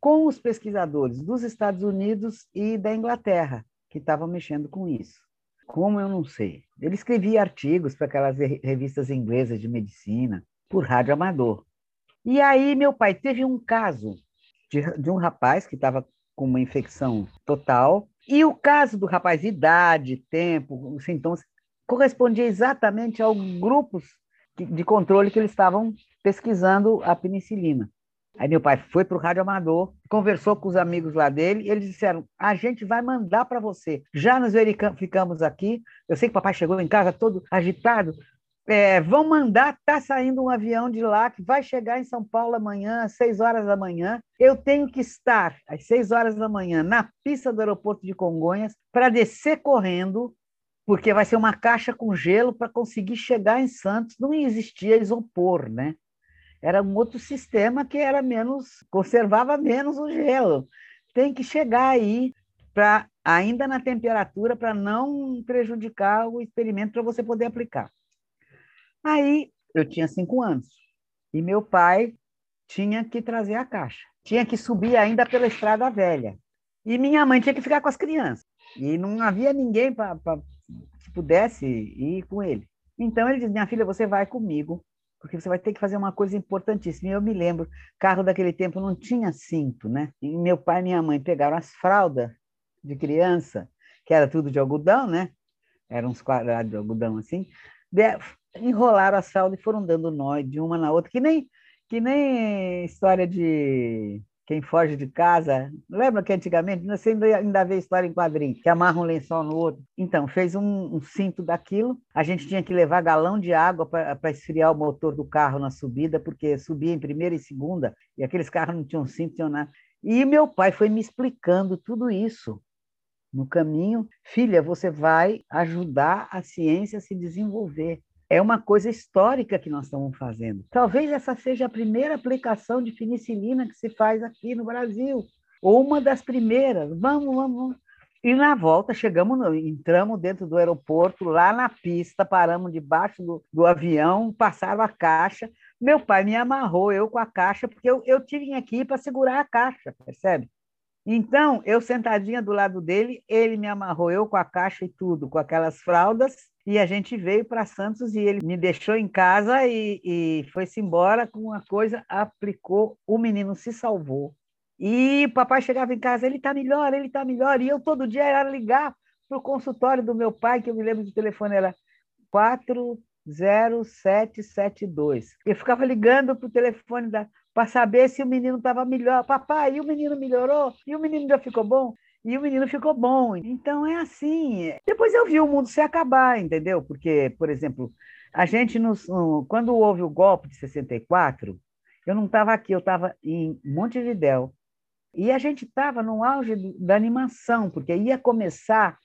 com os pesquisadores dos Estados Unidos e da Inglaterra, que estavam mexendo com isso. Como eu não sei. Ele escrevia artigos para aquelas revistas inglesas de medicina, por rádio amador. E aí meu pai teve um caso de, de um rapaz que estava com uma infecção total, e o caso do rapaz, idade, tempo, sintomas, correspondia exatamente aos grupos de controle que eles estavam pesquisando a penicilina. Aí meu pai foi para o rádio amador, conversou com os amigos lá dele, e eles disseram: a gente vai mandar para você. Já nos verificamos aqui. Eu sei que o papai chegou em casa todo agitado. É, vão mandar, está saindo um avião de lá que vai chegar em São Paulo amanhã, às seis horas da manhã. Eu tenho que estar às seis horas da manhã na pista do aeroporto de Congonhas para descer correndo, porque vai ser uma caixa com gelo para conseguir chegar em Santos. Não existia isopor, né? Era um outro sistema que era menos conservava menos o gelo. Tem que chegar aí para ainda na temperatura para não prejudicar o experimento para você poder aplicar. Aí eu tinha cinco anos e meu pai tinha que trazer a caixa, tinha que subir ainda pela estrada velha e minha mãe tinha que ficar com as crianças e não havia ninguém para que pudesse ir com ele. Então ele disse: minha filha, você vai comigo porque você vai ter que fazer uma coisa importantíssima. E eu me lembro, carro daquele tempo não tinha cinto, né? E meu pai e minha mãe pegaram as fraldas de criança, que era tudo de algodão, né? Eram uns quadrados de algodão assim, enrolaram as fraldas e foram dando nó de uma na outra, que nem, que nem história de quem foge de casa. Lembra que antigamente você ainda, ainda vê história em quadrinho, que amarra um lençol no outro? Então, fez um, um cinto daquilo. A gente tinha que levar galão de água para esfriar o motor do carro na subida, porque subia em primeira e segunda, e aqueles carros não tinham cinto, tinham nada. E meu pai foi me explicando tudo isso no caminho. Filha, você vai ajudar a ciência a se desenvolver é uma coisa histórica que nós estamos fazendo. Talvez essa seja a primeira aplicação de penicilina que se faz aqui no Brasil, ou uma das primeiras. Vamos, vamos. E na volta chegamos, entramos dentro do aeroporto, lá na pista, paramos debaixo do, do avião, passaram a caixa. Meu pai me amarrou, eu com a caixa, porque eu, eu tive aqui para segurar a caixa, percebe? Então, eu sentadinha do lado dele, ele me amarrou, eu com a caixa e tudo, com aquelas fraldas, e a gente veio para Santos e ele me deixou em casa e, e foi-se embora com uma coisa, aplicou, o menino se salvou. E o papai chegava em casa, ele está melhor, ele está melhor. E eu todo dia era ligar para o consultório do meu pai, que eu me lembro do telefone, era 40772. Eu ficava ligando para o telefone para saber se o menino estava melhor. Papai, e o menino melhorou? E o menino já ficou bom? E o menino ficou bom. Então é assim. Depois eu vi o mundo se acabar, entendeu? Porque, por exemplo, a gente, nos, quando houve o golpe de 64, eu não estava aqui, eu estava em Montevidéu. E a gente estava no auge da animação, porque ia começar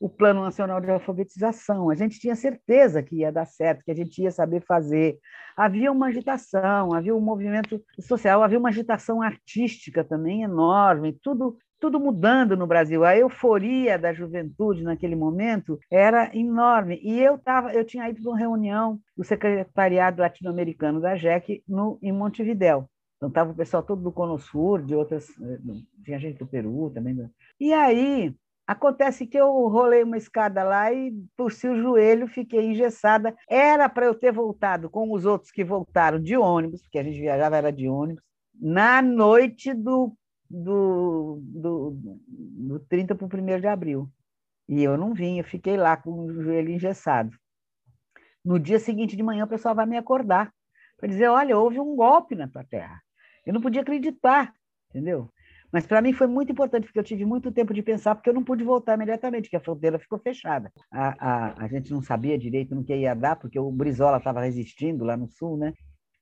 o Plano Nacional de Alfabetização. A gente tinha certeza que ia dar certo, que a gente ia saber fazer. Havia uma agitação, havia um movimento social, havia uma agitação artística também enorme, tudo tudo mudando no Brasil. A euforia da juventude naquele momento era enorme. E eu tava, eu tinha ido para uma reunião do secretariado latino-americano da JEC no, em Montevidéu. Então estava o pessoal todo do Cono Sur, de outras, eh, tinha gente do Peru também. E aí acontece que eu rolei uma escada lá e torci o joelho, fiquei engessada. Era para eu ter voltado com os outros que voltaram de ônibus, porque a gente viajava era de ônibus, na noite do do, do, do 30 para o 1 de abril. E eu não vim, eu fiquei lá com o joelho engessado. No dia seguinte de manhã, o pessoal vai me acordar para dizer: olha, houve um golpe na tua terra. Eu não podia acreditar, entendeu? Mas para mim foi muito importante, porque eu tive muito tempo de pensar, porque eu não pude voltar imediatamente, porque a fronteira ficou fechada. A, a, a gente não sabia direito no que ia dar, porque o Brizola estava resistindo lá no sul, né?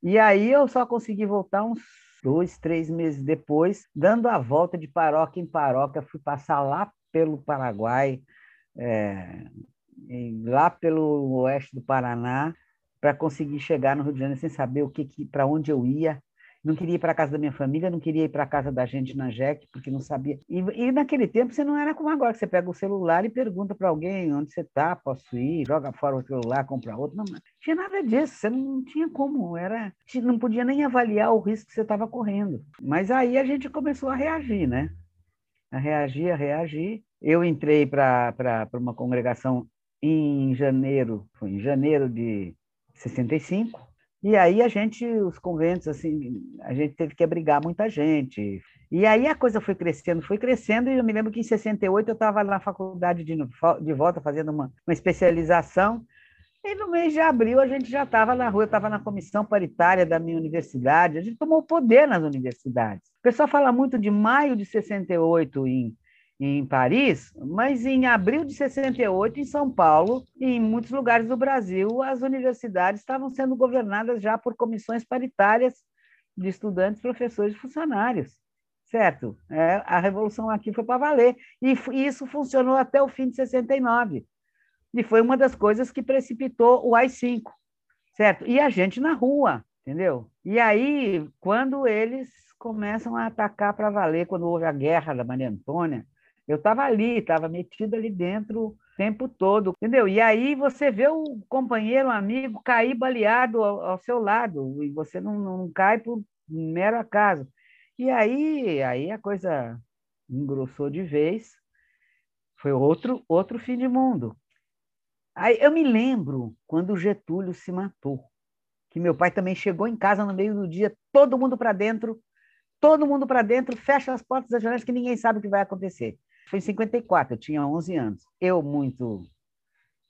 E aí eu só consegui voltar uns dois, três meses depois, dando a volta de paróquia em paróquia, fui passar lá pelo Paraguai, é, lá pelo oeste do Paraná, para conseguir chegar no Rio de Janeiro sem saber o que, que para onde eu ia, não queria ir para a casa da minha família, não queria ir para a casa da gente na JEC, porque não sabia. E, e, naquele tempo você não era como agora, que você pega o celular e pergunta para alguém onde você está, posso ir, joga fora o celular, compra outro. Não, não tinha nada disso, você não tinha como, era, não podia nem avaliar o risco que você estava correndo. Mas aí a gente começou a reagir, né? A reagir, a reagir. Eu entrei para uma congregação em janeiro, foi em janeiro de 65, e aí a gente, os conventos, assim, a gente teve que abrigar muita gente. E aí a coisa foi crescendo, foi crescendo, e eu me lembro que em 68 eu estava na faculdade de, de volta fazendo uma, uma especialização, E no mês de abril a gente já estava na rua, eu estava na comissão paritária da minha universidade, a gente tomou poder nas universidades. O pessoal fala muito de maio de 68 em, em Paris, mas em abril de 68, em São Paulo e em muitos lugares do Brasil, as universidades estavam sendo governadas já por comissões paritárias de estudantes, professores e funcionários. Certo? É, a revolução aqui foi para valer. E isso funcionou até o fim de 69. E foi uma das coisas que precipitou o AI-5, certo? E a gente na rua, entendeu? E aí, quando eles começam a atacar para valer, quando houve a guerra da Maria Antônia, eu estava ali, estava metida ali dentro o tempo todo, entendeu? E aí você vê o companheiro, o amigo cair baleado ao, ao seu lado, e você não, não cai por mero acaso. E aí, aí a coisa engrossou de vez, foi outro, outro fim de mundo. Aí eu me lembro quando Getúlio se matou, que meu pai também chegou em casa no meio do dia, todo mundo para dentro, todo mundo para dentro, fecha as portas das janelas que ninguém sabe o que vai acontecer. Foi em 54, eu tinha 11 anos. Eu, muito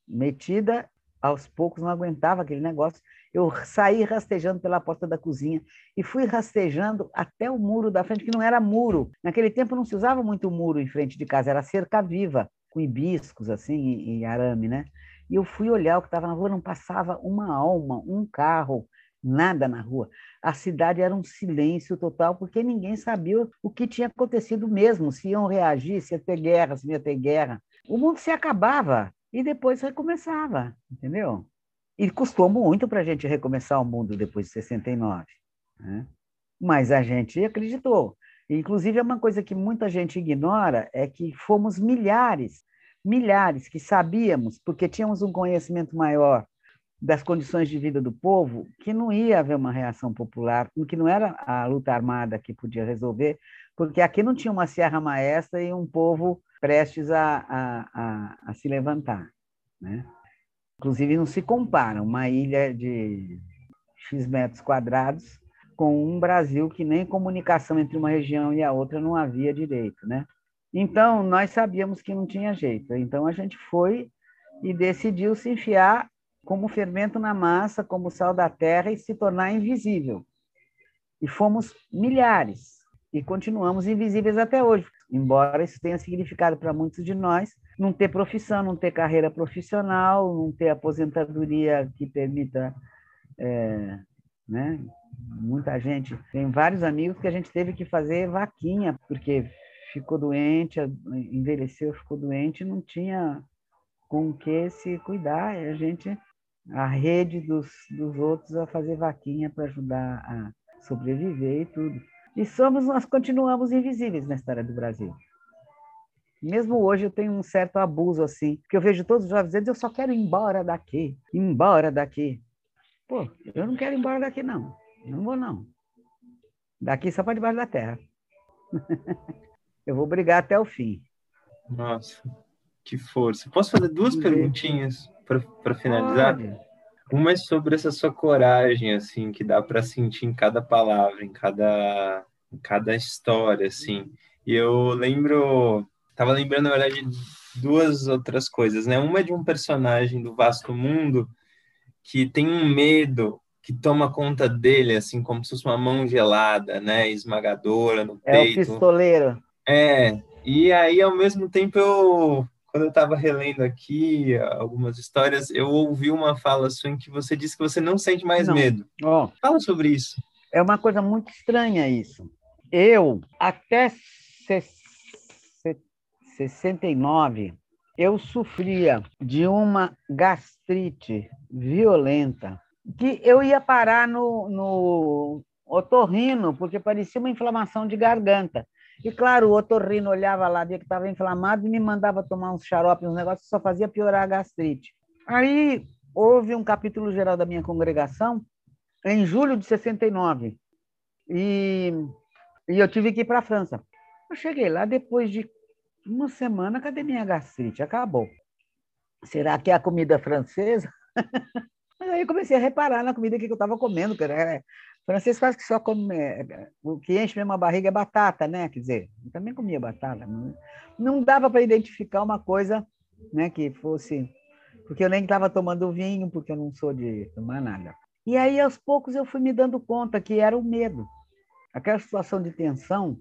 metida, aos poucos não aguentava aquele negócio. Eu saí rastejando pela porta da cozinha e fui rastejando até o muro da frente, que não era muro. Naquele tempo não se usava muito muro em frente de casa, era cerca viva, com hibiscos assim e, arame, né? E eu fui olhar o que estava na rua, não passava uma alma, um carro, nada na rua. A cidade era um silêncio total, porque ninguém sabia o que tinha acontecido mesmo, se iam reagir, se ia ter guerra, se ia ter guerra. O mundo se acabava e depois recomeçava, entendeu? E custou muito para a gente recomeçar o mundo depois de 69. Né? Mas a gente acreditou. Inclusive, é uma coisa que muita gente ignora, é que fomos milhares milhares que sabíamos, porque tínhamos um conhecimento maior das condições de vida do povo, que não ia haver uma reação popular, que não era a luta armada que podia resolver, porque aqui não tinha uma Serra Maestra e um povo prestes a, a, a, a se levantar. Né? Inclusive, não se compara uma ilha de X metros quadrados com um Brasil que nem comunicação entre uma região e a outra não havia direito. Né? Então, nós sabíamos que não tinha jeito. Então, a gente foi e decidiu se enfiar como fermento na massa, como sal da terra e se tornar invisível. E fomos milhares e continuamos invisíveis até hoje, embora isso tenha significado para muitos de nós não ter profissão, não ter carreira profissional, não ter aposentadoria que permita, é, né? Muita gente tem vários amigos que a gente teve que fazer vaquinha porque ficou doente, envelheceu, ficou doente, não tinha com que se cuidar. E a gente, a rede dos, dos outros a fazer vaquinha para ajudar a sobreviver e tudo. E somos, nós continuamos invisíveis na história do Brasil. Mesmo hoje eu tenho um certo abuso assim, porque eu vejo todos os jovens dizendo, eu só quero ir embora daqui, embora daqui. Pô, eu não quero ir embora daqui não, não vou não. Daqui só para debaixo da terra. Eu vou brigar até o fim. Nossa, que força. Posso fazer duas perguntinhas para finalizar? Uma é sobre essa sua coragem, assim, que dá para sentir em cada palavra, em cada, em cada história, assim. E eu lembro, tava lembrando, na verdade, duas outras coisas, né? Uma é de um personagem do Vasto Mundo que tem um medo que toma conta dele, assim, como se fosse uma mão gelada, né? Esmagadora no peito. É o pistoleiro. É, e aí ao mesmo tempo eu, quando eu estava relendo aqui algumas histórias, eu ouvi uma fala sua em que você disse que você não sente mais não. medo. Oh, Fala sobre isso. É uma coisa muito estranha isso. Eu, até 69, eu sofria de uma gastrite violenta que eu ia parar no, no otorrino, porque parecia uma inflamação de garganta. E, claro, o otorrino olhava lá, via que estava inflamado e me mandava tomar uns xaropes, uns negócios que só fazia piorar a gastrite. Aí houve um capítulo geral da minha congregação em julho de 69. E, e eu tive que ir para a França. Eu cheguei lá depois de uma semana, cadê minha gastrite? Acabou. Será que é a comida francesa? Aí eu comecei a reparar na comida que eu estava comendo, que era francês quase que só come. É, o que enche mesmo a barriga é batata, né? Quer dizer, eu também comia batata. Não, não dava para identificar uma coisa né, que fosse porque eu nem estava tomando vinho, porque eu não sou de tomar nada. E aí, aos poucos, eu fui me dando conta que era o medo. Aquela situação de tensão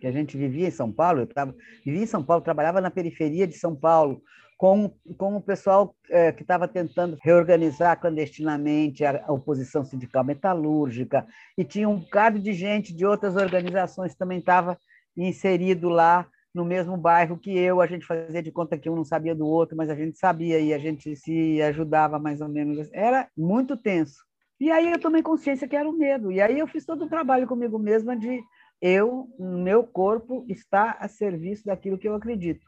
que a gente vivia em São Paulo, eu tava, vivia em São Paulo, trabalhava na periferia de São Paulo, com, com o pessoal é, que estava tentando reorganizar clandestinamente a, oposição sindical metalúrgica, e tinha um bocado de gente de outras organizações que também estava inserido lá no mesmo bairro que eu, a gente fazia de conta que um não sabia do outro, mas a gente sabia e a gente se ajudava mais ou menos. Era muito tenso. E aí eu tomei consciência que era o medo. E aí eu fiz todo o trabalho comigo mesma de eu, meu corpo está a serviço daquilo que eu acredito.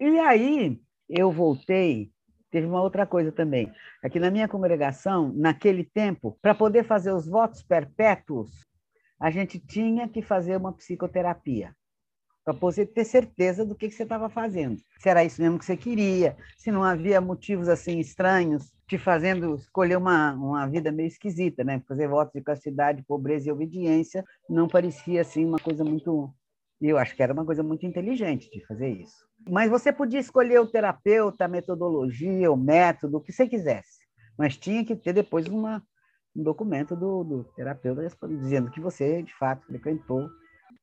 E aí eu voltei, teve uma outra coisa também. Aqui na minha congregação, naquele tempo, para poder fazer os votos perpétuos, a gente tinha que fazer uma psicoterapia para você ter certeza do que, que você estava fazendo. Se era isso mesmo que você queria, se não havia motivos assim estranhos te fazendo escolher uma, uma vida meio esquisita, né? Fazer votos de castidade, pobreza e obediência não parecia assim uma coisa muito. Eu acho que era uma coisa muito inteligente de fazer isso. Mas você podia escolher o terapeuta, a metodologia, o método, o que você quisesse. Mas tinha que ter depois uma, um documento do, do terapeuta dizendo que você, de fato, frequentou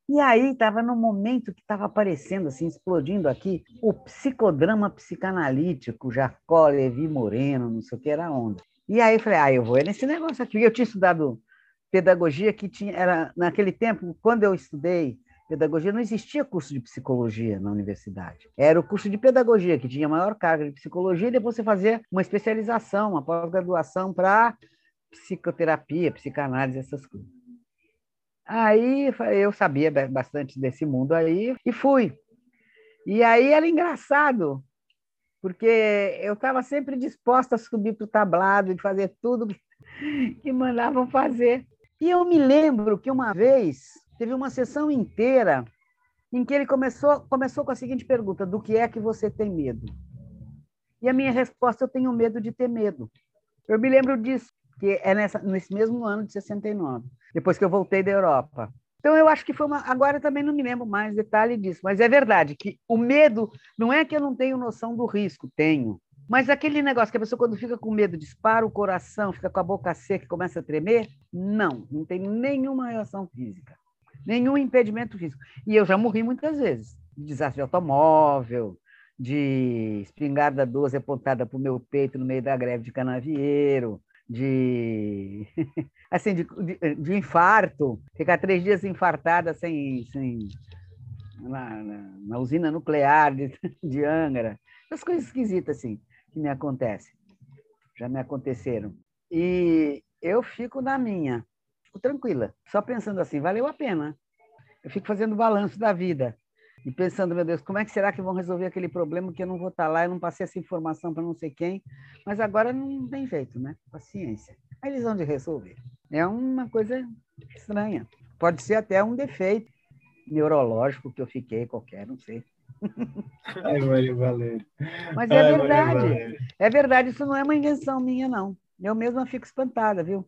e aí estava no momento que estava aparecendo, assim, explodindo aqui, o psicodrama psicanalítico, Jacó, Levi Moreno, não sei o que era onda. E aí eu falei, ah, eu vou nesse negócio aqui. Eu tinha estudado pedagogia que tinha, era naquele tempo, quando eu estudei pedagogia, não existia curso de psicologia na universidade. Era o curso de pedagogia que tinha maior carga de psicologia e depois você fazia uma especialização, uma pós-graduação para psicoterapia, psicanálise, essas coisas. Aí eu sabia bastante desse mundo aí e fui. E aí era engraçado, porque eu estava sempre disposta a subir para o tablado e fazer tudo que mandavam fazer. E eu me lembro que uma vez teve uma sessão inteira em que ele começou, começou com a seguinte pergunta: do que é que você tem medo? E a minha resposta: eu tenho medo de ter medo. Eu me lembro disso, que é nessa, nesse mesmo ano de 69 depois que eu voltei da Europa. Então, eu acho que foi uma. Agora também não me lembro mais detalhe disso, mas é verdade que o medo não é que eu não tenho noção do risco, tenho. Mas aquele negócio que a pessoa, quando fica com medo, dispara o coração, fica com a boca seca e começa a tremer, não, não tem nenhuma reação física, nenhum impedimento físico. E eu já morri muitas vezes de desastre de automóvel, de espingarda 12 apontada para o meu peito no meio da greve de canavieiro, de assim de, de, de, infarto, ficar três dias infartada sem, sem na, na, na usina nuclear de, de Angra, essas coisas esquisitas assim que me acontecem, já me aconteceram. E eu fico na minha, fico tranquila, só pensando assim, valeu a pena. Eu fico fazendo balanço da vida e pensando, meu Deus, como é que será que vão resolver aquele problema que eu não vou estar lá, eu não passei essa informação para não sei quem, mas agora não tem jeito, né? Paciência. Aí eles vão de resolver. É uma coisa estranha. Pode ser até um defeito neurológico que eu fiquei qualquer, não sei. Ai, Maria Valéria. Mas é Ai, verdade. É verdade, isso não é uma invenção minha, não. Eu mesma fico espantada, viu?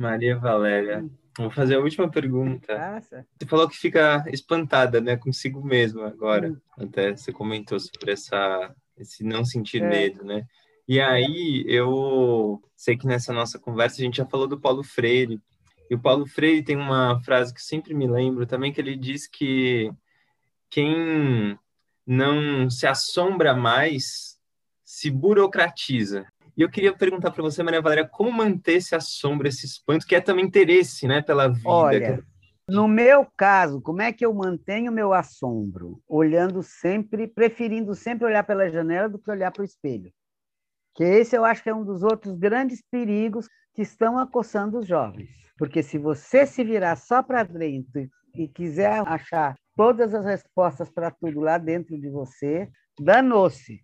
Maria Valéria, hum. vou fazer a última pergunta. Nossa. Você falou que fica espantada, né, consigo mesmo agora. Hum. Até você comentou sobre essa esse não sentir é. medo, né? E aí eu sei que nessa nossa conversa a gente já falou do Paulo Freire. E o Paulo Freire tem uma frase que sempre me lembro também que ele diz que quem não se assombra mais se burocratiza. E eu queria perguntar para você, Maria Valéria, como manter esse assombro, esse espanto, que é também interesse né, pela vida? Olha, no meu caso, como é que eu mantenho meu assombro? Olhando sempre, preferindo sempre olhar pela janela do que olhar para o espelho. Que esse eu acho que é um dos outros grandes perigos que estão acossando os jovens. Porque se você se virar só para dentro e quiser achar todas as respostas para tudo lá dentro de você, danou-se,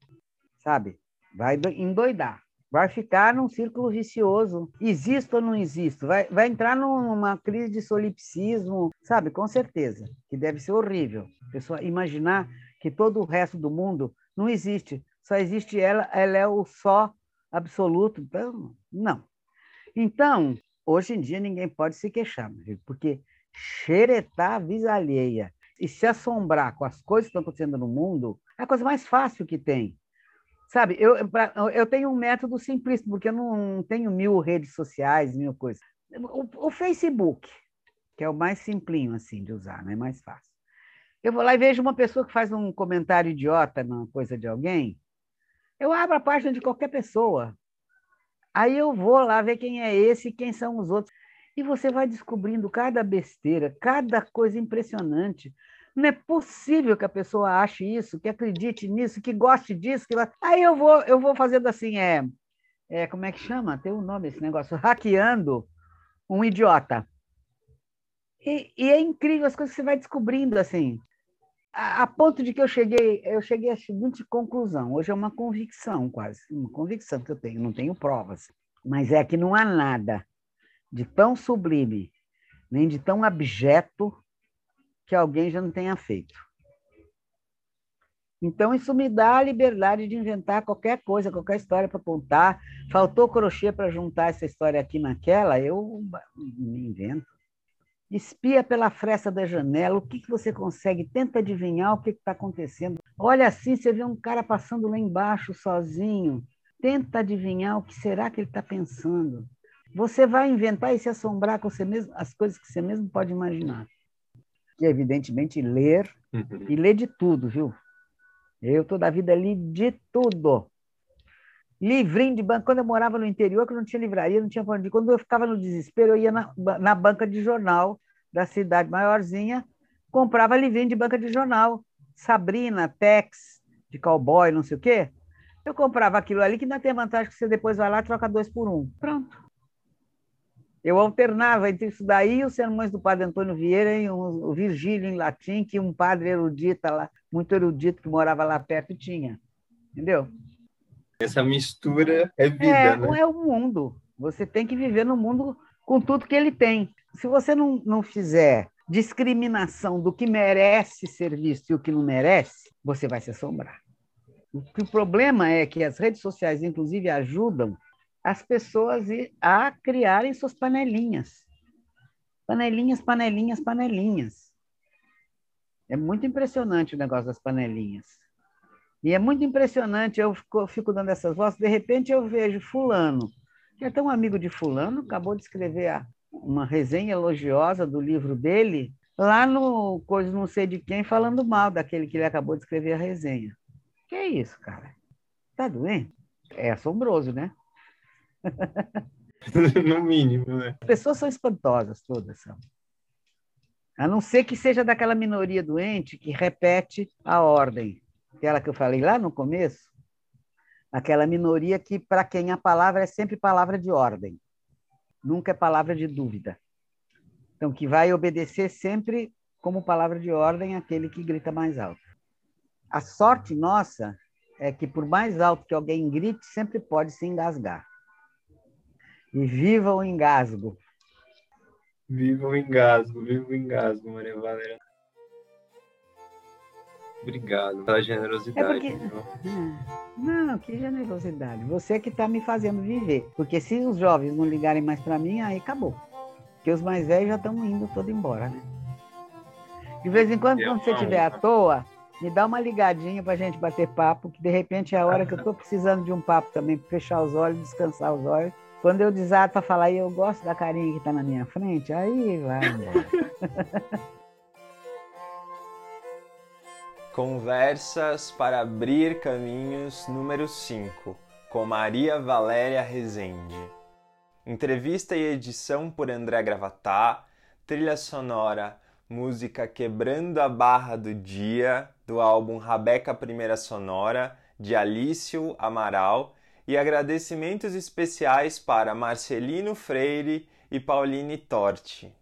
sabe? Vai endoidar vai ficar num círculo vicioso. Existo ou não existo? Vai, vai entrar numa crise de solipsismo, sabe? Com certeza, que deve ser horrível. A pessoa imaginar que todo o resto do mundo não existe, só existe ela, ela é o só absoluto. Então, não. Então, hoje em dia ninguém pode se queixar, porque xeretar a visa alheia e se assombrar com as coisas que estão acontecendo no mundo é a coisa mais fácil que tem. Sabe, eu, pra, eu tenho um método simplista, porque eu não tenho mil redes sociais, mil coisas. O, o, Facebook, que é o mais simplinho assim de usar, né? mais fácil. Eu vou lá e vejo uma pessoa que faz um comentário idiota na coisa de alguém, eu abro a página de qualquer pessoa. Aí eu vou lá ver quem é esse e quem são os outros. E você vai descobrindo cada besteira, cada coisa impressionante. Não é possível que a pessoa ache isso, que acredite nisso, que goste disso. Que... Aí eu vou, eu vou fazendo assim, é, é, como é que chama? Tem um nome esse negócio, hackeando um idiota. E, e é incrível as coisas que você vai descobrindo assim, a, a, ponto de que eu cheguei, eu cheguei à seguinte conclusão. Hoje é uma convicção quase, uma convicção que eu tenho, não tenho provas, mas é que não há nada de tão sublime nem de tão abjeto que alguém já não tenha feito. Então, isso me dá a liberdade de inventar qualquer coisa, qualquer história para contar. Faltou crochê para juntar essa história aqui naquela, eu me invento. Espia pela fresta da janela, o que, que você consegue? Tenta adivinhar o que está acontecendo. Olha assim, você vê um cara passando lá embaixo sozinho. Tenta adivinhar o que será que ele está pensando. Você vai inventar e se assombrar com você mesmo, as coisas que você mesmo pode imaginar que evidentemente ler, uhum. e ler de tudo, viu? Eu toda a vida li de tudo. Livrinho de banca. Quando eu morava no interior, que não tinha livraria, não tinha onde Quando eu ficava no desespero, eu ia na, na banca de jornal da cidade maiorzinha, comprava livrinho de banca de jornal. Sabrina, Tex, de cowboy, não sei o quê. Eu comprava aquilo ali que ainda tem a vantagem que você depois vai lá e troca dois por um. Pronto. Eu alternava entre isso daí e os sermões do padre Antônio Vieira e o Virgílio em latim, que um padre erudito lá, muito erudito, que morava lá perto, tinha. Entendeu? Essa mistura é vida, é, né? É o mundo. Você tem que viver no mundo com tudo que ele tem. Se você não, não fizer discriminação do que merece ser visto e o que não merece, você vai se assombrar. O problema é que as redes sociais, inclusive, ajudam as pessoas a criarem suas panelinhas. Panelinhas, panelinhas, panelinhas. É muito impressionante o negócio das panelinhas. E é muito impressionante, eu fico, fico dando essas vozes, de repente eu vejo fulano, que é tão amigo de fulano, acabou de escrever uma resenha elogiosa do livro dele, lá no coisa não sei de quem, falando mal daquele que ele acabou de escrever a resenha. Que é isso, cara? Tá doente? É assombroso, né? no mínimo, né? As pessoas são espantosas, todas são. A não ser que seja daquela minoria doente que repete a ordem. Aquela que eu falei lá no começo. Aquela minoria que, para quem a palavra é sempre palavra de ordem. Nunca é palavra de dúvida. Então, que vai obedecer sempre como palavra de ordem aquele que grita mais alto. A sorte nossa é que, por mais alto que alguém grite, sempre pode se engasgar. E viva o engasgo. Viva o engasgo, viva o engasgo, Maria Valéria. Obrigado pela generosidade. É porque... Não, que generosidade. Você que está me fazendo viver. Porque se os jovens não ligarem mais para mim, aí acabou. Porque os mais velhos já estão indo todo embora, né? De vez em quando, quando você estiver à toa, me dá uma ligadinha para a gente bater papo, que de repente é a hora que eu estou precisando de um papo também, para fechar os olhos, descansar os olhos quando eu desato para falar eu gosto da carinha que está na minha frente, aí vai Conversas para abrir caminhos número 5, com Maria Valéria Rezende. Entrevista e edição por André Gravatá, trilha sonora, música Quebrando a Barra do Dia, do álbum Rabeca Primeira Sonora, de Alício Amaral e agradecimentos especiais para Marcelino Freire e Pauline Torti.